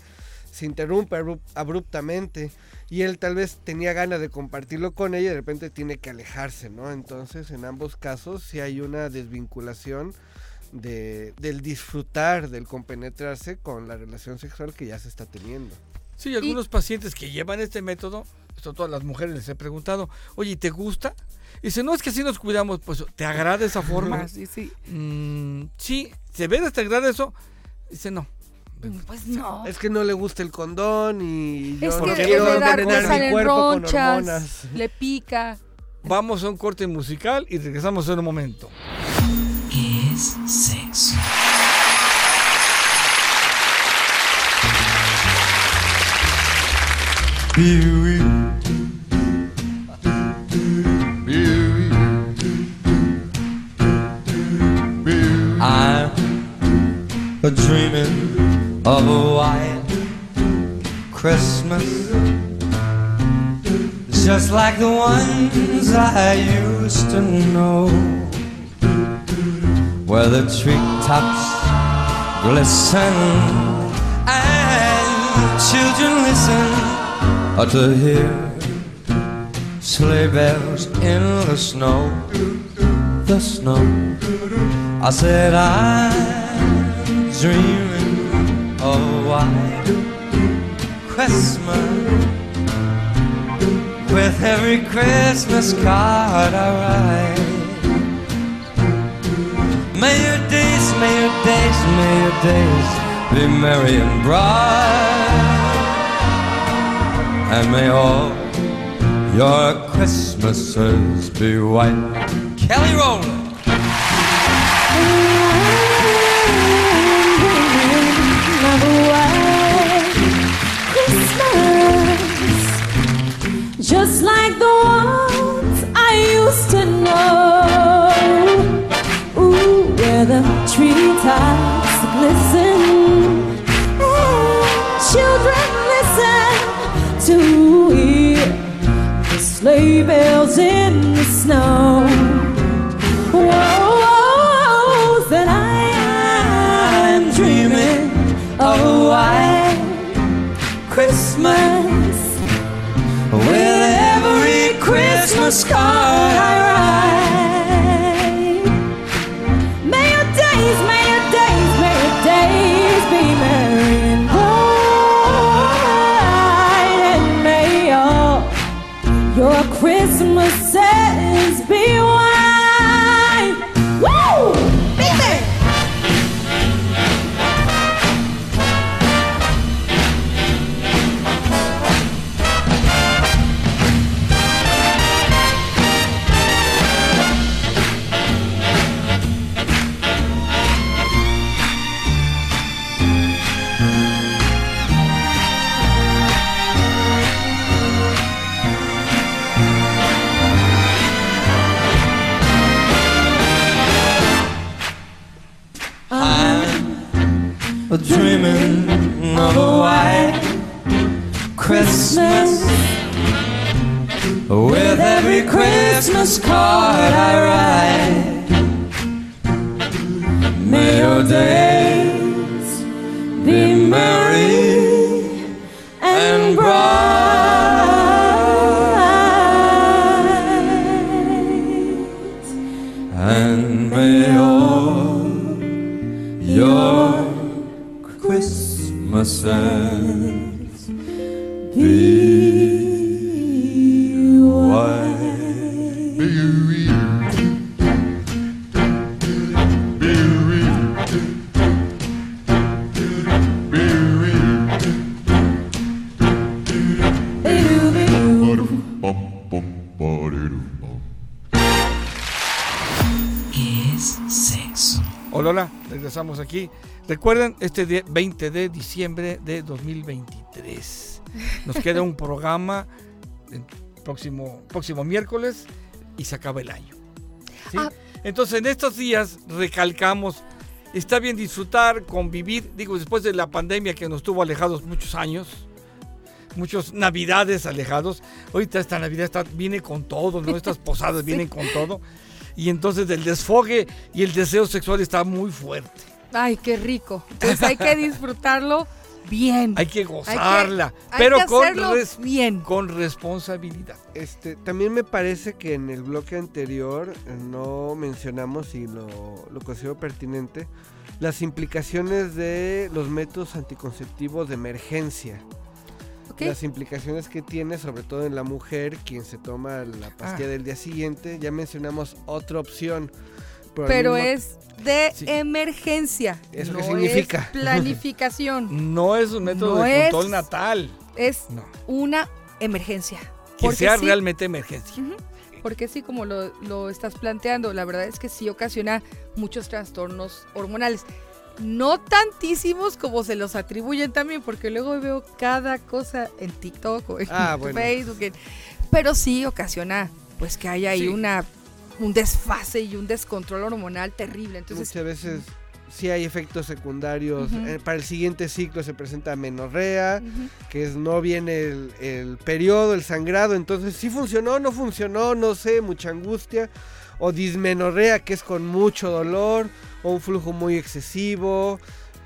Speaker 7: se interrumpe abrup- abruptamente. Y él tal vez tenía ganas de compartirlo con ella y de repente tiene que alejarse, ¿no? Entonces en ambos casos sí hay una desvinculación de, del disfrutar, del compenetrarse con la relación sexual que ya se está teniendo.
Speaker 4: Sí, algunos pacientes que llevan este método, esto a todas las mujeres les he preguntado, oye, ¿y ¿te gusta? Y dice, no, es que así nos cuidamos, pues, ¿te agrada esa forma?
Speaker 5: Sí, sí.
Speaker 4: Mm, sí, ¿se ve te agrada eso? Dice, no.
Speaker 5: Pues no.
Speaker 7: Es que no le gusta el condón y yo
Speaker 5: Es
Speaker 7: no
Speaker 5: que
Speaker 7: quiero
Speaker 5: le da
Speaker 7: envenenar mi cuerpo con
Speaker 5: ronchas,
Speaker 7: hormonas.
Speaker 5: le pica.
Speaker 4: Vamos a un corte musical y regresamos en un momento.
Speaker 1: ¿Qué es?
Speaker 8: I'm a dreaming of a white Christmas, just like the ones I used to know, where the treetops glisten and children listen to hear sleigh bells in the snow, the snow. I said I'm dreaming of a white Christmas with every Christmas card I write. May your days, may your days, may your days be merry and bright, and may all your Christmases be white. Kelly Rowland.
Speaker 6: Just like the ones I used to know. Where the treetops glisten. And children listen to hear the sleigh bells in the snow. Whoa, that I am dreaming of a white Christmas with every Christmas card I write.
Speaker 8: Dreaming of a white Christmas with every Christmas card I write. May your days be merry
Speaker 4: aquí. Recuerden, este día 20 de diciembre de 2023. Nos queda un programa el próximo, próximo miércoles y se acaba el año. ¿sí?
Speaker 5: Ah.
Speaker 4: Entonces, en estos días recalcamos está bien disfrutar, convivir, digo, después de la pandemia que nos tuvo alejados muchos años, muchos navidades alejados, ahorita esta Navidad está, viene con todo, ¿no? Estas posadas vienen con todo. Y entonces el desfogue y el deseo sexual está muy fuerte.
Speaker 5: Ay, qué rico. Pues hay que disfrutarlo bien.
Speaker 4: Hay que gozarla,
Speaker 5: hay
Speaker 4: pero
Speaker 5: que
Speaker 4: con, res-
Speaker 5: bien.
Speaker 4: con responsabilidad.
Speaker 7: Este, también me parece que en el bloque anterior eh, no mencionamos y lo, lo considero pertinente las implicaciones de los métodos anticonceptivos de emergencia. Las implicaciones que tiene, sobre todo en la mujer, quien se toma la pastilla
Speaker 4: Ah.
Speaker 7: del día siguiente. Ya mencionamos otra opción.
Speaker 5: Pero
Speaker 7: mismo-
Speaker 5: es de
Speaker 4: Sí.
Speaker 5: emergencia.
Speaker 7: ¿Eso
Speaker 5: no
Speaker 7: qué significa?
Speaker 5: Es planificación.
Speaker 4: No es un método
Speaker 5: No
Speaker 4: de
Speaker 5: es-
Speaker 4: control natal,
Speaker 5: es
Speaker 4: no.
Speaker 5: una emergencia.
Speaker 4: Que
Speaker 5: Porque
Speaker 4: sea
Speaker 5: sí,
Speaker 4: realmente emergencia.
Speaker 5: Porque sí, como lo, lo estás planteando, la verdad es que sí ocasiona muchos trastornos hormonales. No tantísimos como se los atribuyen también, porque luego veo cada cosa en TikTok o en
Speaker 7: Ah, bueno.
Speaker 5: Facebook. pero sí ocasiona pues que haya ahí
Speaker 4: Sí.
Speaker 5: una un desfase y un descontrol hormonal terrible. Entonces,
Speaker 7: Muchas veces sí hay efectos secundarios. Eh, para el siguiente ciclo se presenta menorrea, que es no viene el, el periodo, el sangrado. Entonces, sí funcionó, no funcionó, no sé, mucha angustia. O dismenorrea, que es con mucho dolor, o un flujo muy excesivo.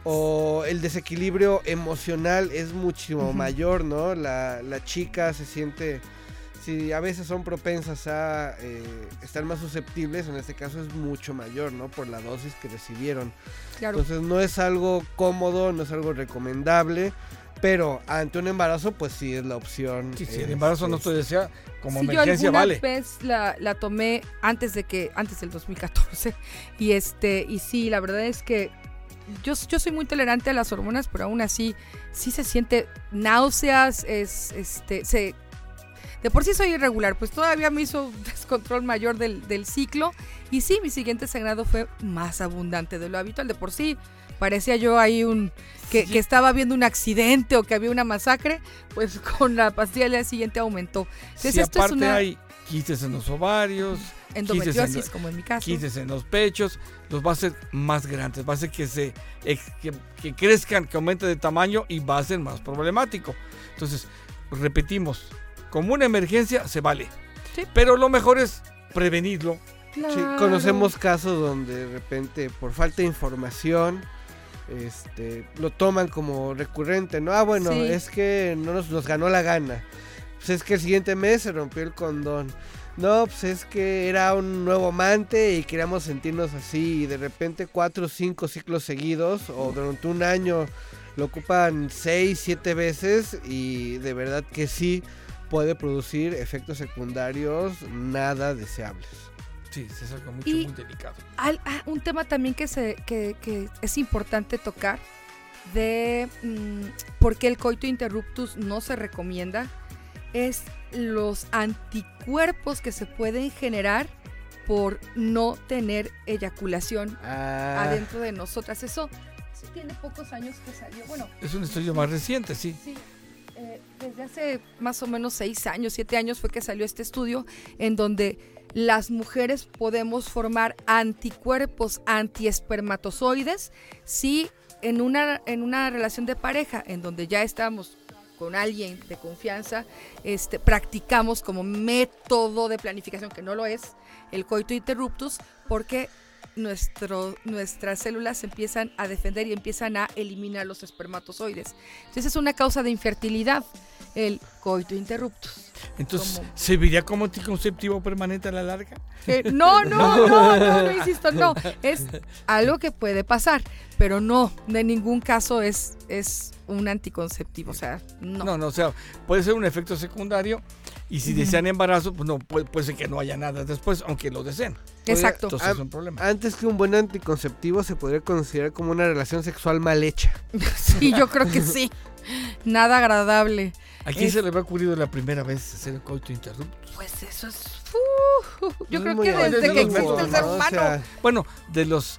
Speaker 7: O el desequilibrio emocional es muchísimo mayor, ¿no? La, la chica se siente, si a veces son propensas a eh, estar más susceptibles, en este caso es mucho mayor, ¿no? Por la dosis que recibieron.
Speaker 5: claro.
Speaker 7: Entonces no es algo cómodo, no es algo recomendable, pero ante un embarazo pues sí es la opción.
Speaker 4: Sí, sí, el
Speaker 7: este,
Speaker 4: embarazo no estoy desea, como
Speaker 5: Sí, yo
Speaker 4: emergencia
Speaker 5: alguna
Speaker 4: vale.
Speaker 5: vez la, la tomé antes de que antes del 2014 y este y sí la verdad es que yo, yo soy muy tolerante a las hormonas pero aún así sí se siente náuseas es este se de por sí soy irregular pues todavía me hizo un descontrol mayor del, del ciclo y sí mi siguiente sangrado fue más abundante de lo habitual de por sí parecía yo ahí un que, que estaba viendo un accidente o que había una masacre pues con la pastilla del día siguiente aumentó entonces,
Speaker 4: si
Speaker 5: esto es
Speaker 4: aparte
Speaker 5: una
Speaker 4: hay quistes en los ovarios,
Speaker 5: endometriosis,
Speaker 4: quistes en-
Speaker 5: como en mi caso.
Speaker 4: quistes en los pechos, los va a hacer más grandes, va a hacer que se que, que crezcan, que aumente de tamaño y va a ser más problemático. Entonces, repetimos, como una emergencia se vale.
Speaker 5: Sí.
Speaker 4: Pero lo mejor es prevenirlo.
Speaker 7: Sí,
Speaker 5: Claro.
Speaker 7: conocemos casos donde de repente por falta de información este, lo toman como recurrente, ¿no? Ah, bueno,
Speaker 5: Sí.
Speaker 7: es que no nos, nos ganó la gana. Pues es que el siguiente mes se rompió el condón. No, pues es que era un nuevo amante y queríamos sentirnos así y de repente cuatro o cinco ciclos seguidos o durante un año lo ocupan seis, siete veces y de verdad que sí puede producir efectos secundarios nada deseables.
Speaker 4: Sí, es algo mucho,
Speaker 5: Y-
Speaker 4: muy delicado.
Speaker 5: Al- ah, un tema también que, se, que, que es importante tocar de mm, por qué el coito interruptus no se recomienda es los anticuerpos que se pueden generar por no tener eyaculación
Speaker 7: Ah,
Speaker 5: adentro de nosotras. Eso, eso tiene pocos años que salió. Bueno,
Speaker 4: Es un estudio más reciente, sí.
Speaker 5: Sí, eh, desde hace más o menos seis años, siete años fue que salió este estudio en donde las mujeres podemos formar anticuerpos antiespermatozoides si en una, en una relación de pareja en donde ya estamos con alguien de confianza, este, practicamos como método de planificación, que no lo es, el coito interruptus, porque nuestro, nuestras células se empiezan a defender y empiezan a eliminar los espermatozoides. Entonces es una causa de infertilidad, el coito interruptus.
Speaker 4: Entonces,
Speaker 5: Como-
Speaker 4: ¿serviría como anticonceptivo permanente a la larga?
Speaker 5: Eh, no, no, no, no, no, insisto, no. Es algo que puede pasar, pero no, de ningún caso es, es un anticonceptivo. O sea, no.
Speaker 4: No, no, o sea, puede ser un efecto secundario y si desean embarazo, pues no, puede, puede ser que no haya nada después, aunque lo deseen.
Speaker 5: Exacto.
Speaker 4: Entonces es un problema.
Speaker 7: Antes que un buen anticonceptivo se podría considerar como una relación sexual mal hecha.
Speaker 5: Sí, yo creo que sí. Nada agradable.
Speaker 4: ¿A quién
Speaker 5: es-
Speaker 4: se le había ocurrido la primera vez hacer el coito interruptus?
Speaker 5: Pues eso es. uh, yo creo que desde que existe el ser
Speaker 7: O
Speaker 5: humano.
Speaker 7: sea,
Speaker 4: Bueno, de los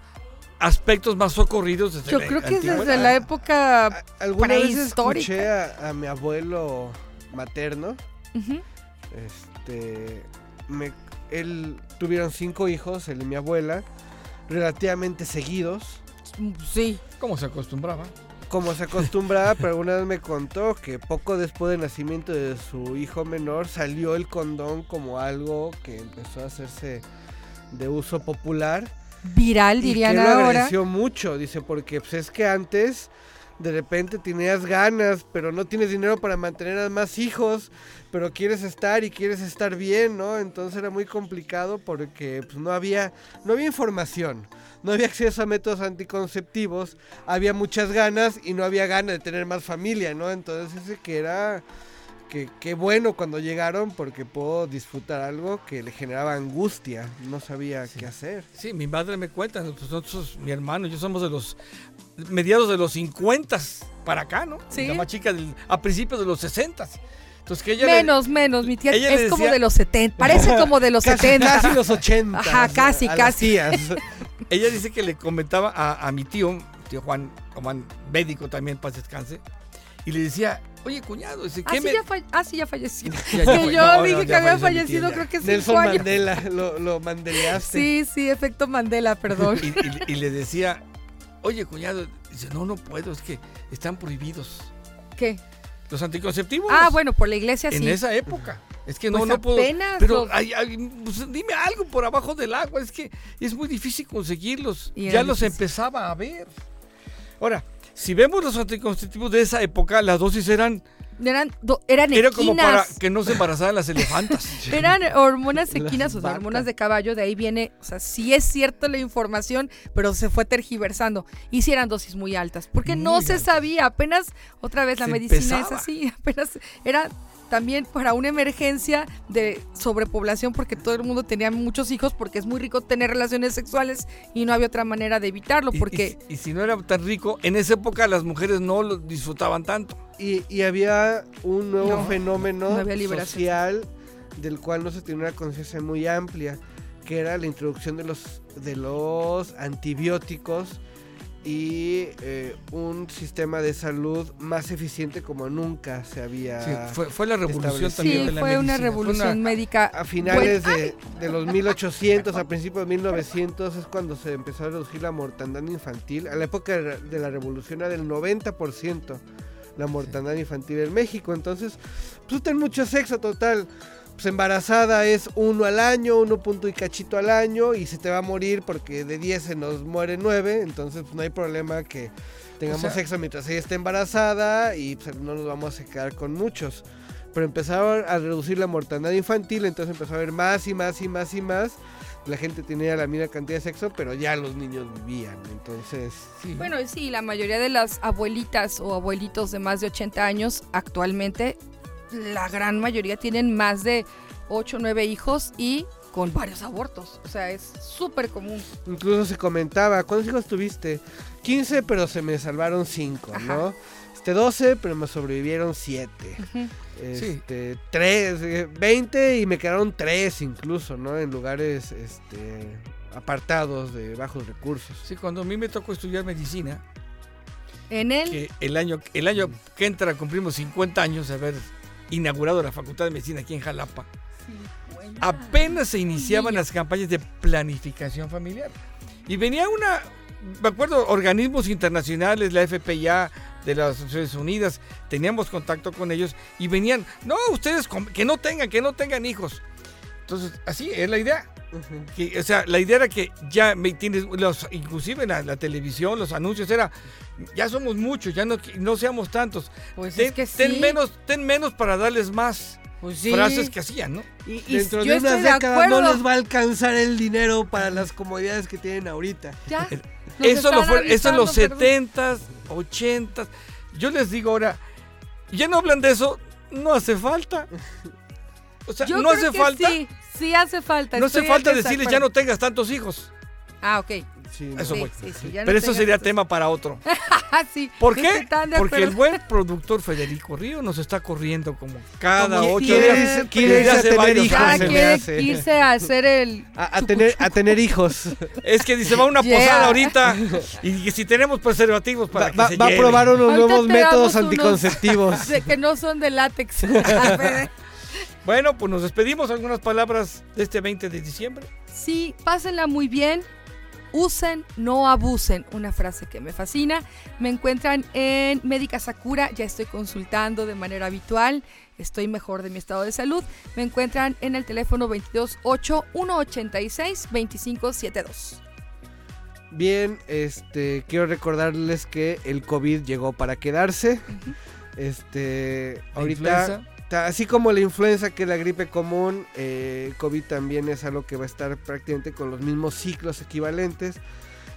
Speaker 4: aspectos más socorridos desde
Speaker 5: yo
Speaker 4: la
Speaker 5: creo que
Speaker 4: antigüedad.
Speaker 5: desde la época.
Speaker 7: a- alguna vez escuché a, a mi abuelo materno,
Speaker 5: Ujú,
Speaker 7: este, me- él tuvieron cinco hijos, él y mi abuela, relativamente seguidos.
Speaker 5: Sí.
Speaker 4: ¿Cómo se acostumbraba?
Speaker 7: como se acostumbraba, pero alguna vez me contó que poco después del nacimiento de su hijo menor salió el condón como algo que empezó a hacerse de uso popular.
Speaker 5: Viral,
Speaker 7: Y que
Speaker 5: dirían
Speaker 7: lo
Speaker 5: ahora.
Speaker 7: agradeció mucho, dice, porque pues es que antes de repente tenías ganas, pero no tienes dinero para mantener a más hijos, pero quieres estar y quieres estar bien, ¿no? Entonces era muy complicado porque pues, no había no había información, no había acceso a métodos anticonceptivos, había muchas ganas y no había ganas de tener más familia, ¿no? Entonces dice que era que qué bueno cuando llegaron porque puedo disfrutar algo que le generaba angustia, no sabía qué hacer.
Speaker 4: Sí, mi madre me cuenta, pues nosotros, mi hermano, yo somos de los mediados de los 50 para acá, ¿no?
Speaker 5: Sí.
Speaker 4: La más chica del- a principios de los 60. Entonces que ella le-
Speaker 5: Menos, menos. Mi tía es como
Speaker 4: decía-
Speaker 5: de los 70. Parece como de los
Speaker 7: Casi,
Speaker 5: 70.
Speaker 7: casi los 80.
Speaker 5: Ajá, casi,
Speaker 7: a
Speaker 5: casi.
Speaker 7: tías.
Speaker 4: ella dice que le comentaba a, a mi tío, tío Juan, Juan, médico también, paz descanse, y le decía, oye, cuñado,
Speaker 5: Ah,
Speaker 4: ¿qué
Speaker 5: sí,
Speaker 4: me...?
Speaker 5: ya, falle- ah, sí, ya falleció.
Speaker 4: Ya, ya
Speaker 5: que yo
Speaker 4: no, no,
Speaker 5: dije que había fallecido, creo que cinco
Speaker 7: Nelson
Speaker 5: años.
Speaker 7: Mandela, lo, lo mandeleaste.
Speaker 5: Sí, sí, efecto Mandela, perdón.
Speaker 4: Y, y- y le decía, oye, cuñado, dice, no, no puedo, es que están prohibidos
Speaker 5: ¿Qué?
Speaker 4: los anticonceptivos.
Speaker 5: Ah, bueno, por la iglesia
Speaker 4: en
Speaker 5: sí.
Speaker 4: esa época. Es que no,
Speaker 5: Pues
Speaker 4: no puedo.
Speaker 5: apenas
Speaker 4: Pero
Speaker 5: los-
Speaker 4: pues, dime algo por abajo del agua. Es que es muy difícil conseguirlos.
Speaker 5: Y
Speaker 4: Ya los empezaba a ver. Ahora, si vemos los anticonceptivos de esa época, las dosis eran,
Speaker 5: Eran, do- eran
Speaker 4: era como para
Speaker 5: equinas.
Speaker 4: que no se embarazaran las elefantas.
Speaker 5: Eran hormonas
Speaker 7: Las
Speaker 5: equinas, o sea, hormonas de caballo, de ahí viene, o sea, sí es cierto la información, pero se fue tergiversando. Y sí eran dosis muy altas, porque no se sabía, apenas, otra vez la
Speaker 4: Se
Speaker 5: medicina es así, apenas era también para una emergencia de sobrepoblación, porque todo el mundo tenía muchos hijos, porque es muy rico tener relaciones sexuales y no había otra manera de evitarlo,
Speaker 4: Y- y-
Speaker 5: porque...
Speaker 4: y, si no era tan rico, en esa época las mujeres no lo disfrutaban tanto.
Speaker 7: Y, y había un nuevo
Speaker 5: No,
Speaker 7: fenómeno
Speaker 5: no había liberación.
Speaker 7: social del cual no se tenía una conciencia muy amplia, que era la introducción de los, de los antibióticos y eh, un sistema de salud más eficiente como nunca se había...
Speaker 4: Sí, fue, fue la revolución también
Speaker 5: Sí,
Speaker 4: de la
Speaker 5: fue una
Speaker 4: medicina. Fue
Speaker 5: revolución médica.
Speaker 7: A finales de, de los 1800, a principios de 1900 es cuando se empezó a reducir la mortandad infantil. A la época de la- de la revolución era del 90% la mortandad infantil en México. Entonces, pues ten mucho sexo total. Pues embarazada es uno al año, uno punto y cachito al año y se te va a morir porque de 10 se nos muere 9. Entonces, pues no hay problema que tengamos
Speaker 4: O sea-
Speaker 7: sexo mientras ella esté embarazada y pues, no nos vamos a quedar con muchos pero empezaron a reducir la mortandad infantil, entonces empezó a haber más y más y más y más. La gente tenía la misma cantidad de sexo, pero ya los niños vivían, entonces...
Speaker 4: Sí.
Speaker 5: Bueno, sí, la mayoría de las abuelitas o abuelitos de más de 80 años actualmente, la gran mayoría tienen más de 8 o 9 hijos y con varios abortos. O sea, es súper común.
Speaker 7: Incluso se comentaba, ¿cuántos hijos tuviste? 15, pero se me salvaron 5,
Speaker 5: Ajá.
Speaker 7: ¿no? Este 12, pero me sobrevivieron 7.
Speaker 5: Ujú.
Speaker 7: Este, 3, 20 y me quedaron 3 incluso, ¿no? En lugares este, apartados de bajos recursos.
Speaker 4: Sí, cuando a mí me tocó estudiar medicina,
Speaker 5: En él,
Speaker 4: que el año, el año que entra cumplimos 50 años de haber inaugurado la Facultad de Medicina aquí en Jalapa. Apenas se iniciaban las campañas de planificación familiar. Y venía una, me acuerdo, organismos internacionales, la FPIA de las Naciones Unidas, teníamos contacto con ellos y venían, no, ustedes que no tengan, que no tengan hijos. Entonces, así es la idea. Que, o sea, la idea era que ya me tienes, los, inclusive la, la televisión, los anuncios, era, ya somos muchos, ya no, no seamos tantos.
Speaker 5: pues
Speaker 4: Ten,
Speaker 5: es que
Speaker 4: ten
Speaker 5: sí.
Speaker 4: menos, ten menos para darles más
Speaker 5: Pues sí.
Speaker 4: frases que hacían, ¿no?
Speaker 5: Y, y
Speaker 7: Dentro
Speaker 5: yo
Speaker 7: de unas
Speaker 5: de
Speaker 7: décadas no les va a alcanzar el dinero para las comodidades que tienen ahorita.
Speaker 5: Ya,
Speaker 4: Eso, lo fue, eso en los
Speaker 5: perdón.
Speaker 4: 70s, 80s. Yo les digo ahora, ya no hablan de eso, no hace falta. O sea,
Speaker 5: Yo
Speaker 4: no
Speaker 5: creo
Speaker 4: hace
Speaker 5: que
Speaker 4: falta.
Speaker 5: Sí, sí hace falta.
Speaker 4: No hace falta decirles ya no tengas tantos hijos.
Speaker 5: Ah, ok.
Speaker 7: Sí,
Speaker 4: Eso
Speaker 5: sí,
Speaker 4: voy.
Speaker 5: sí, sí, ya no
Speaker 4: Pero eso sería tema para otro.
Speaker 5: Sí.
Speaker 4: ¿Por qué? Porque el buen productor Federico Río nos está corriendo como cada
Speaker 7: Como
Speaker 4: ocho
Speaker 7: quiere
Speaker 4: días.
Speaker 7: quiere
Speaker 4: desde
Speaker 7: irse a tener hijos,
Speaker 5: quiere irse a hacer el...
Speaker 7: A, a tener, a tener hijos.
Speaker 4: Es que dice, va a una
Speaker 5: Yeah.
Speaker 4: posada ahorita y si tenemos preservativos para
Speaker 7: Va,
Speaker 4: que
Speaker 7: va-
Speaker 4: se
Speaker 7: va a probar unos
Speaker 5: Ahorita
Speaker 7: nuevos métodos
Speaker 5: unos-
Speaker 7: anticonceptivos.
Speaker 5: que no son de látex.
Speaker 4: Bueno, pues nos despedimos. Algunas palabras de este 20 de diciembre.
Speaker 5: sí, pásenla muy bien. usen, no abusen. Una frase que me fascina. Me encuentran en Médica Sakura, ya estoy consultando de manera habitual. Estoy mejor de mi estado de salud. Me encuentran en el teléfono 228-186-2572.
Speaker 7: Bien, este, quiero recordarles que el COVID llegó para quedarse. Este, ahorita,
Speaker 4: influenza.
Speaker 7: Así como la influenza, que la gripe común, eh, COVID también es algo que va a estar prácticamente con los mismos ciclos equivalentes.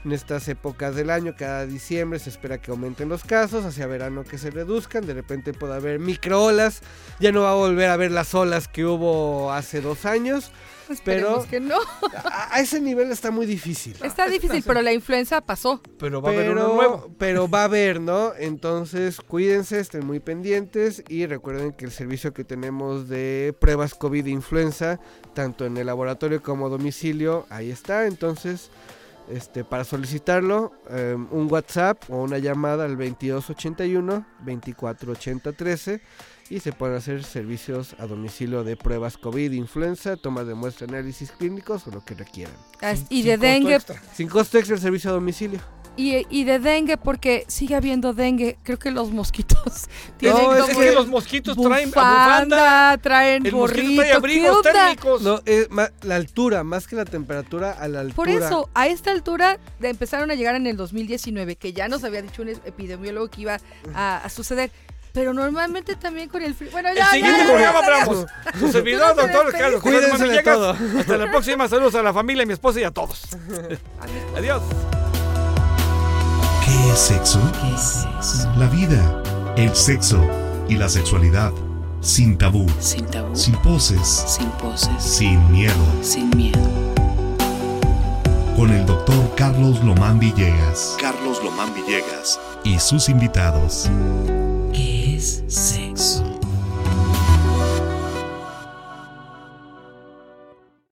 Speaker 7: En estas épocas del año, cada diciembre se espera que aumenten los casos, hacia verano que se reduzcan, de repente puede haber microolas, ya no va a volver a ver las olas que hubo hace dos años.
Speaker 5: Esperemos que no.
Speaker 7: A, a ese nivel está muy difícil.
Speaker 5: Está difícil, pero la influenza pasó.
Speaker 4: Pero va a haber
Speaker 7: pero,
Speaker 4: uno nuevo.
Speaker 7: pero va a haber, ¿no? Entonces, cuídense, estén muy pendientes y recuerden que el servicio que tenemos de pruebas COVID e influenza, tanto en el laboratorio como a domicilio, ahí está. Entonces, este, para solicitarlo, eh, un WhatsApp o una llamada al 2281 248013 y se pueden hacer servicios a domicilio de pruebas COVID, influenza, toma de muestra, análisis clínicos o lo que requieran.
Speaker 4: Sin-
Speaker 5: y
Speaker 4: sin
Speaker 5: de
Speaker 4: costo
Speaker 5: dengue,
Speaker 4: extra.
Speaker 7: Sin costo extra el servicio a domicilio.
Speaker 5: Y, y de dengue, porque sigue habiendo dengue. Creo que los mosquitos tienen
Speaker 7: es
Speaker 4: Es
Speaker 5: como
Speaker 4: que los mosquitos traen bufanda.
Speaker 5: traen
Speaker 4: El mosquito
Speaker 5: gorrito.
Speaker 4: trae
Speaker 5: ¿qué
Speaker 4: abrigos térmicos.
Speaker 7: No, es ma- la altura, más que la temperatura, a la altura.
Speaker 5: Por eso, a esta altura de- empezaron a llegar en el 2019, que ya nos había dicho un epidemiólogo que iba a, a suceder. Pero normalmente también con el frío. Bueno,
Speaker 4: El
Speaker 5: ya,
Speaker 4: siguiente
Speaker 5: ya, ya,
Speaker 4: programa hablamos. Su servidor,
Speaker 5: no
Speaker 4: doctor. Carlos
Speaker 7: Cuídense de todo.
Speaker 4: Hasta la próxima. Saludos a la familia, a mi esposa y a todos. Adiós.
Speaker 3: ¿Qué es sexo?
Speaker 1: ¿Qué es sexo?
Speaker 3: La vida, el sexo y la sexualidad. Sin tabú,
Speaker 2: Sin tabú.
Speaker 3: sin poses,
Speaker 2: Sin poses.
Speaker 3: sin miedo.
Speaker 2: Sin miedo.
Speaker 3: Con el doctor Carlos Lomán Villegas
Speaker 9: Carlos Lomán Villegas.
Speaker 3: y sus invitados.
Speaker 1: ¿Qué es sexo?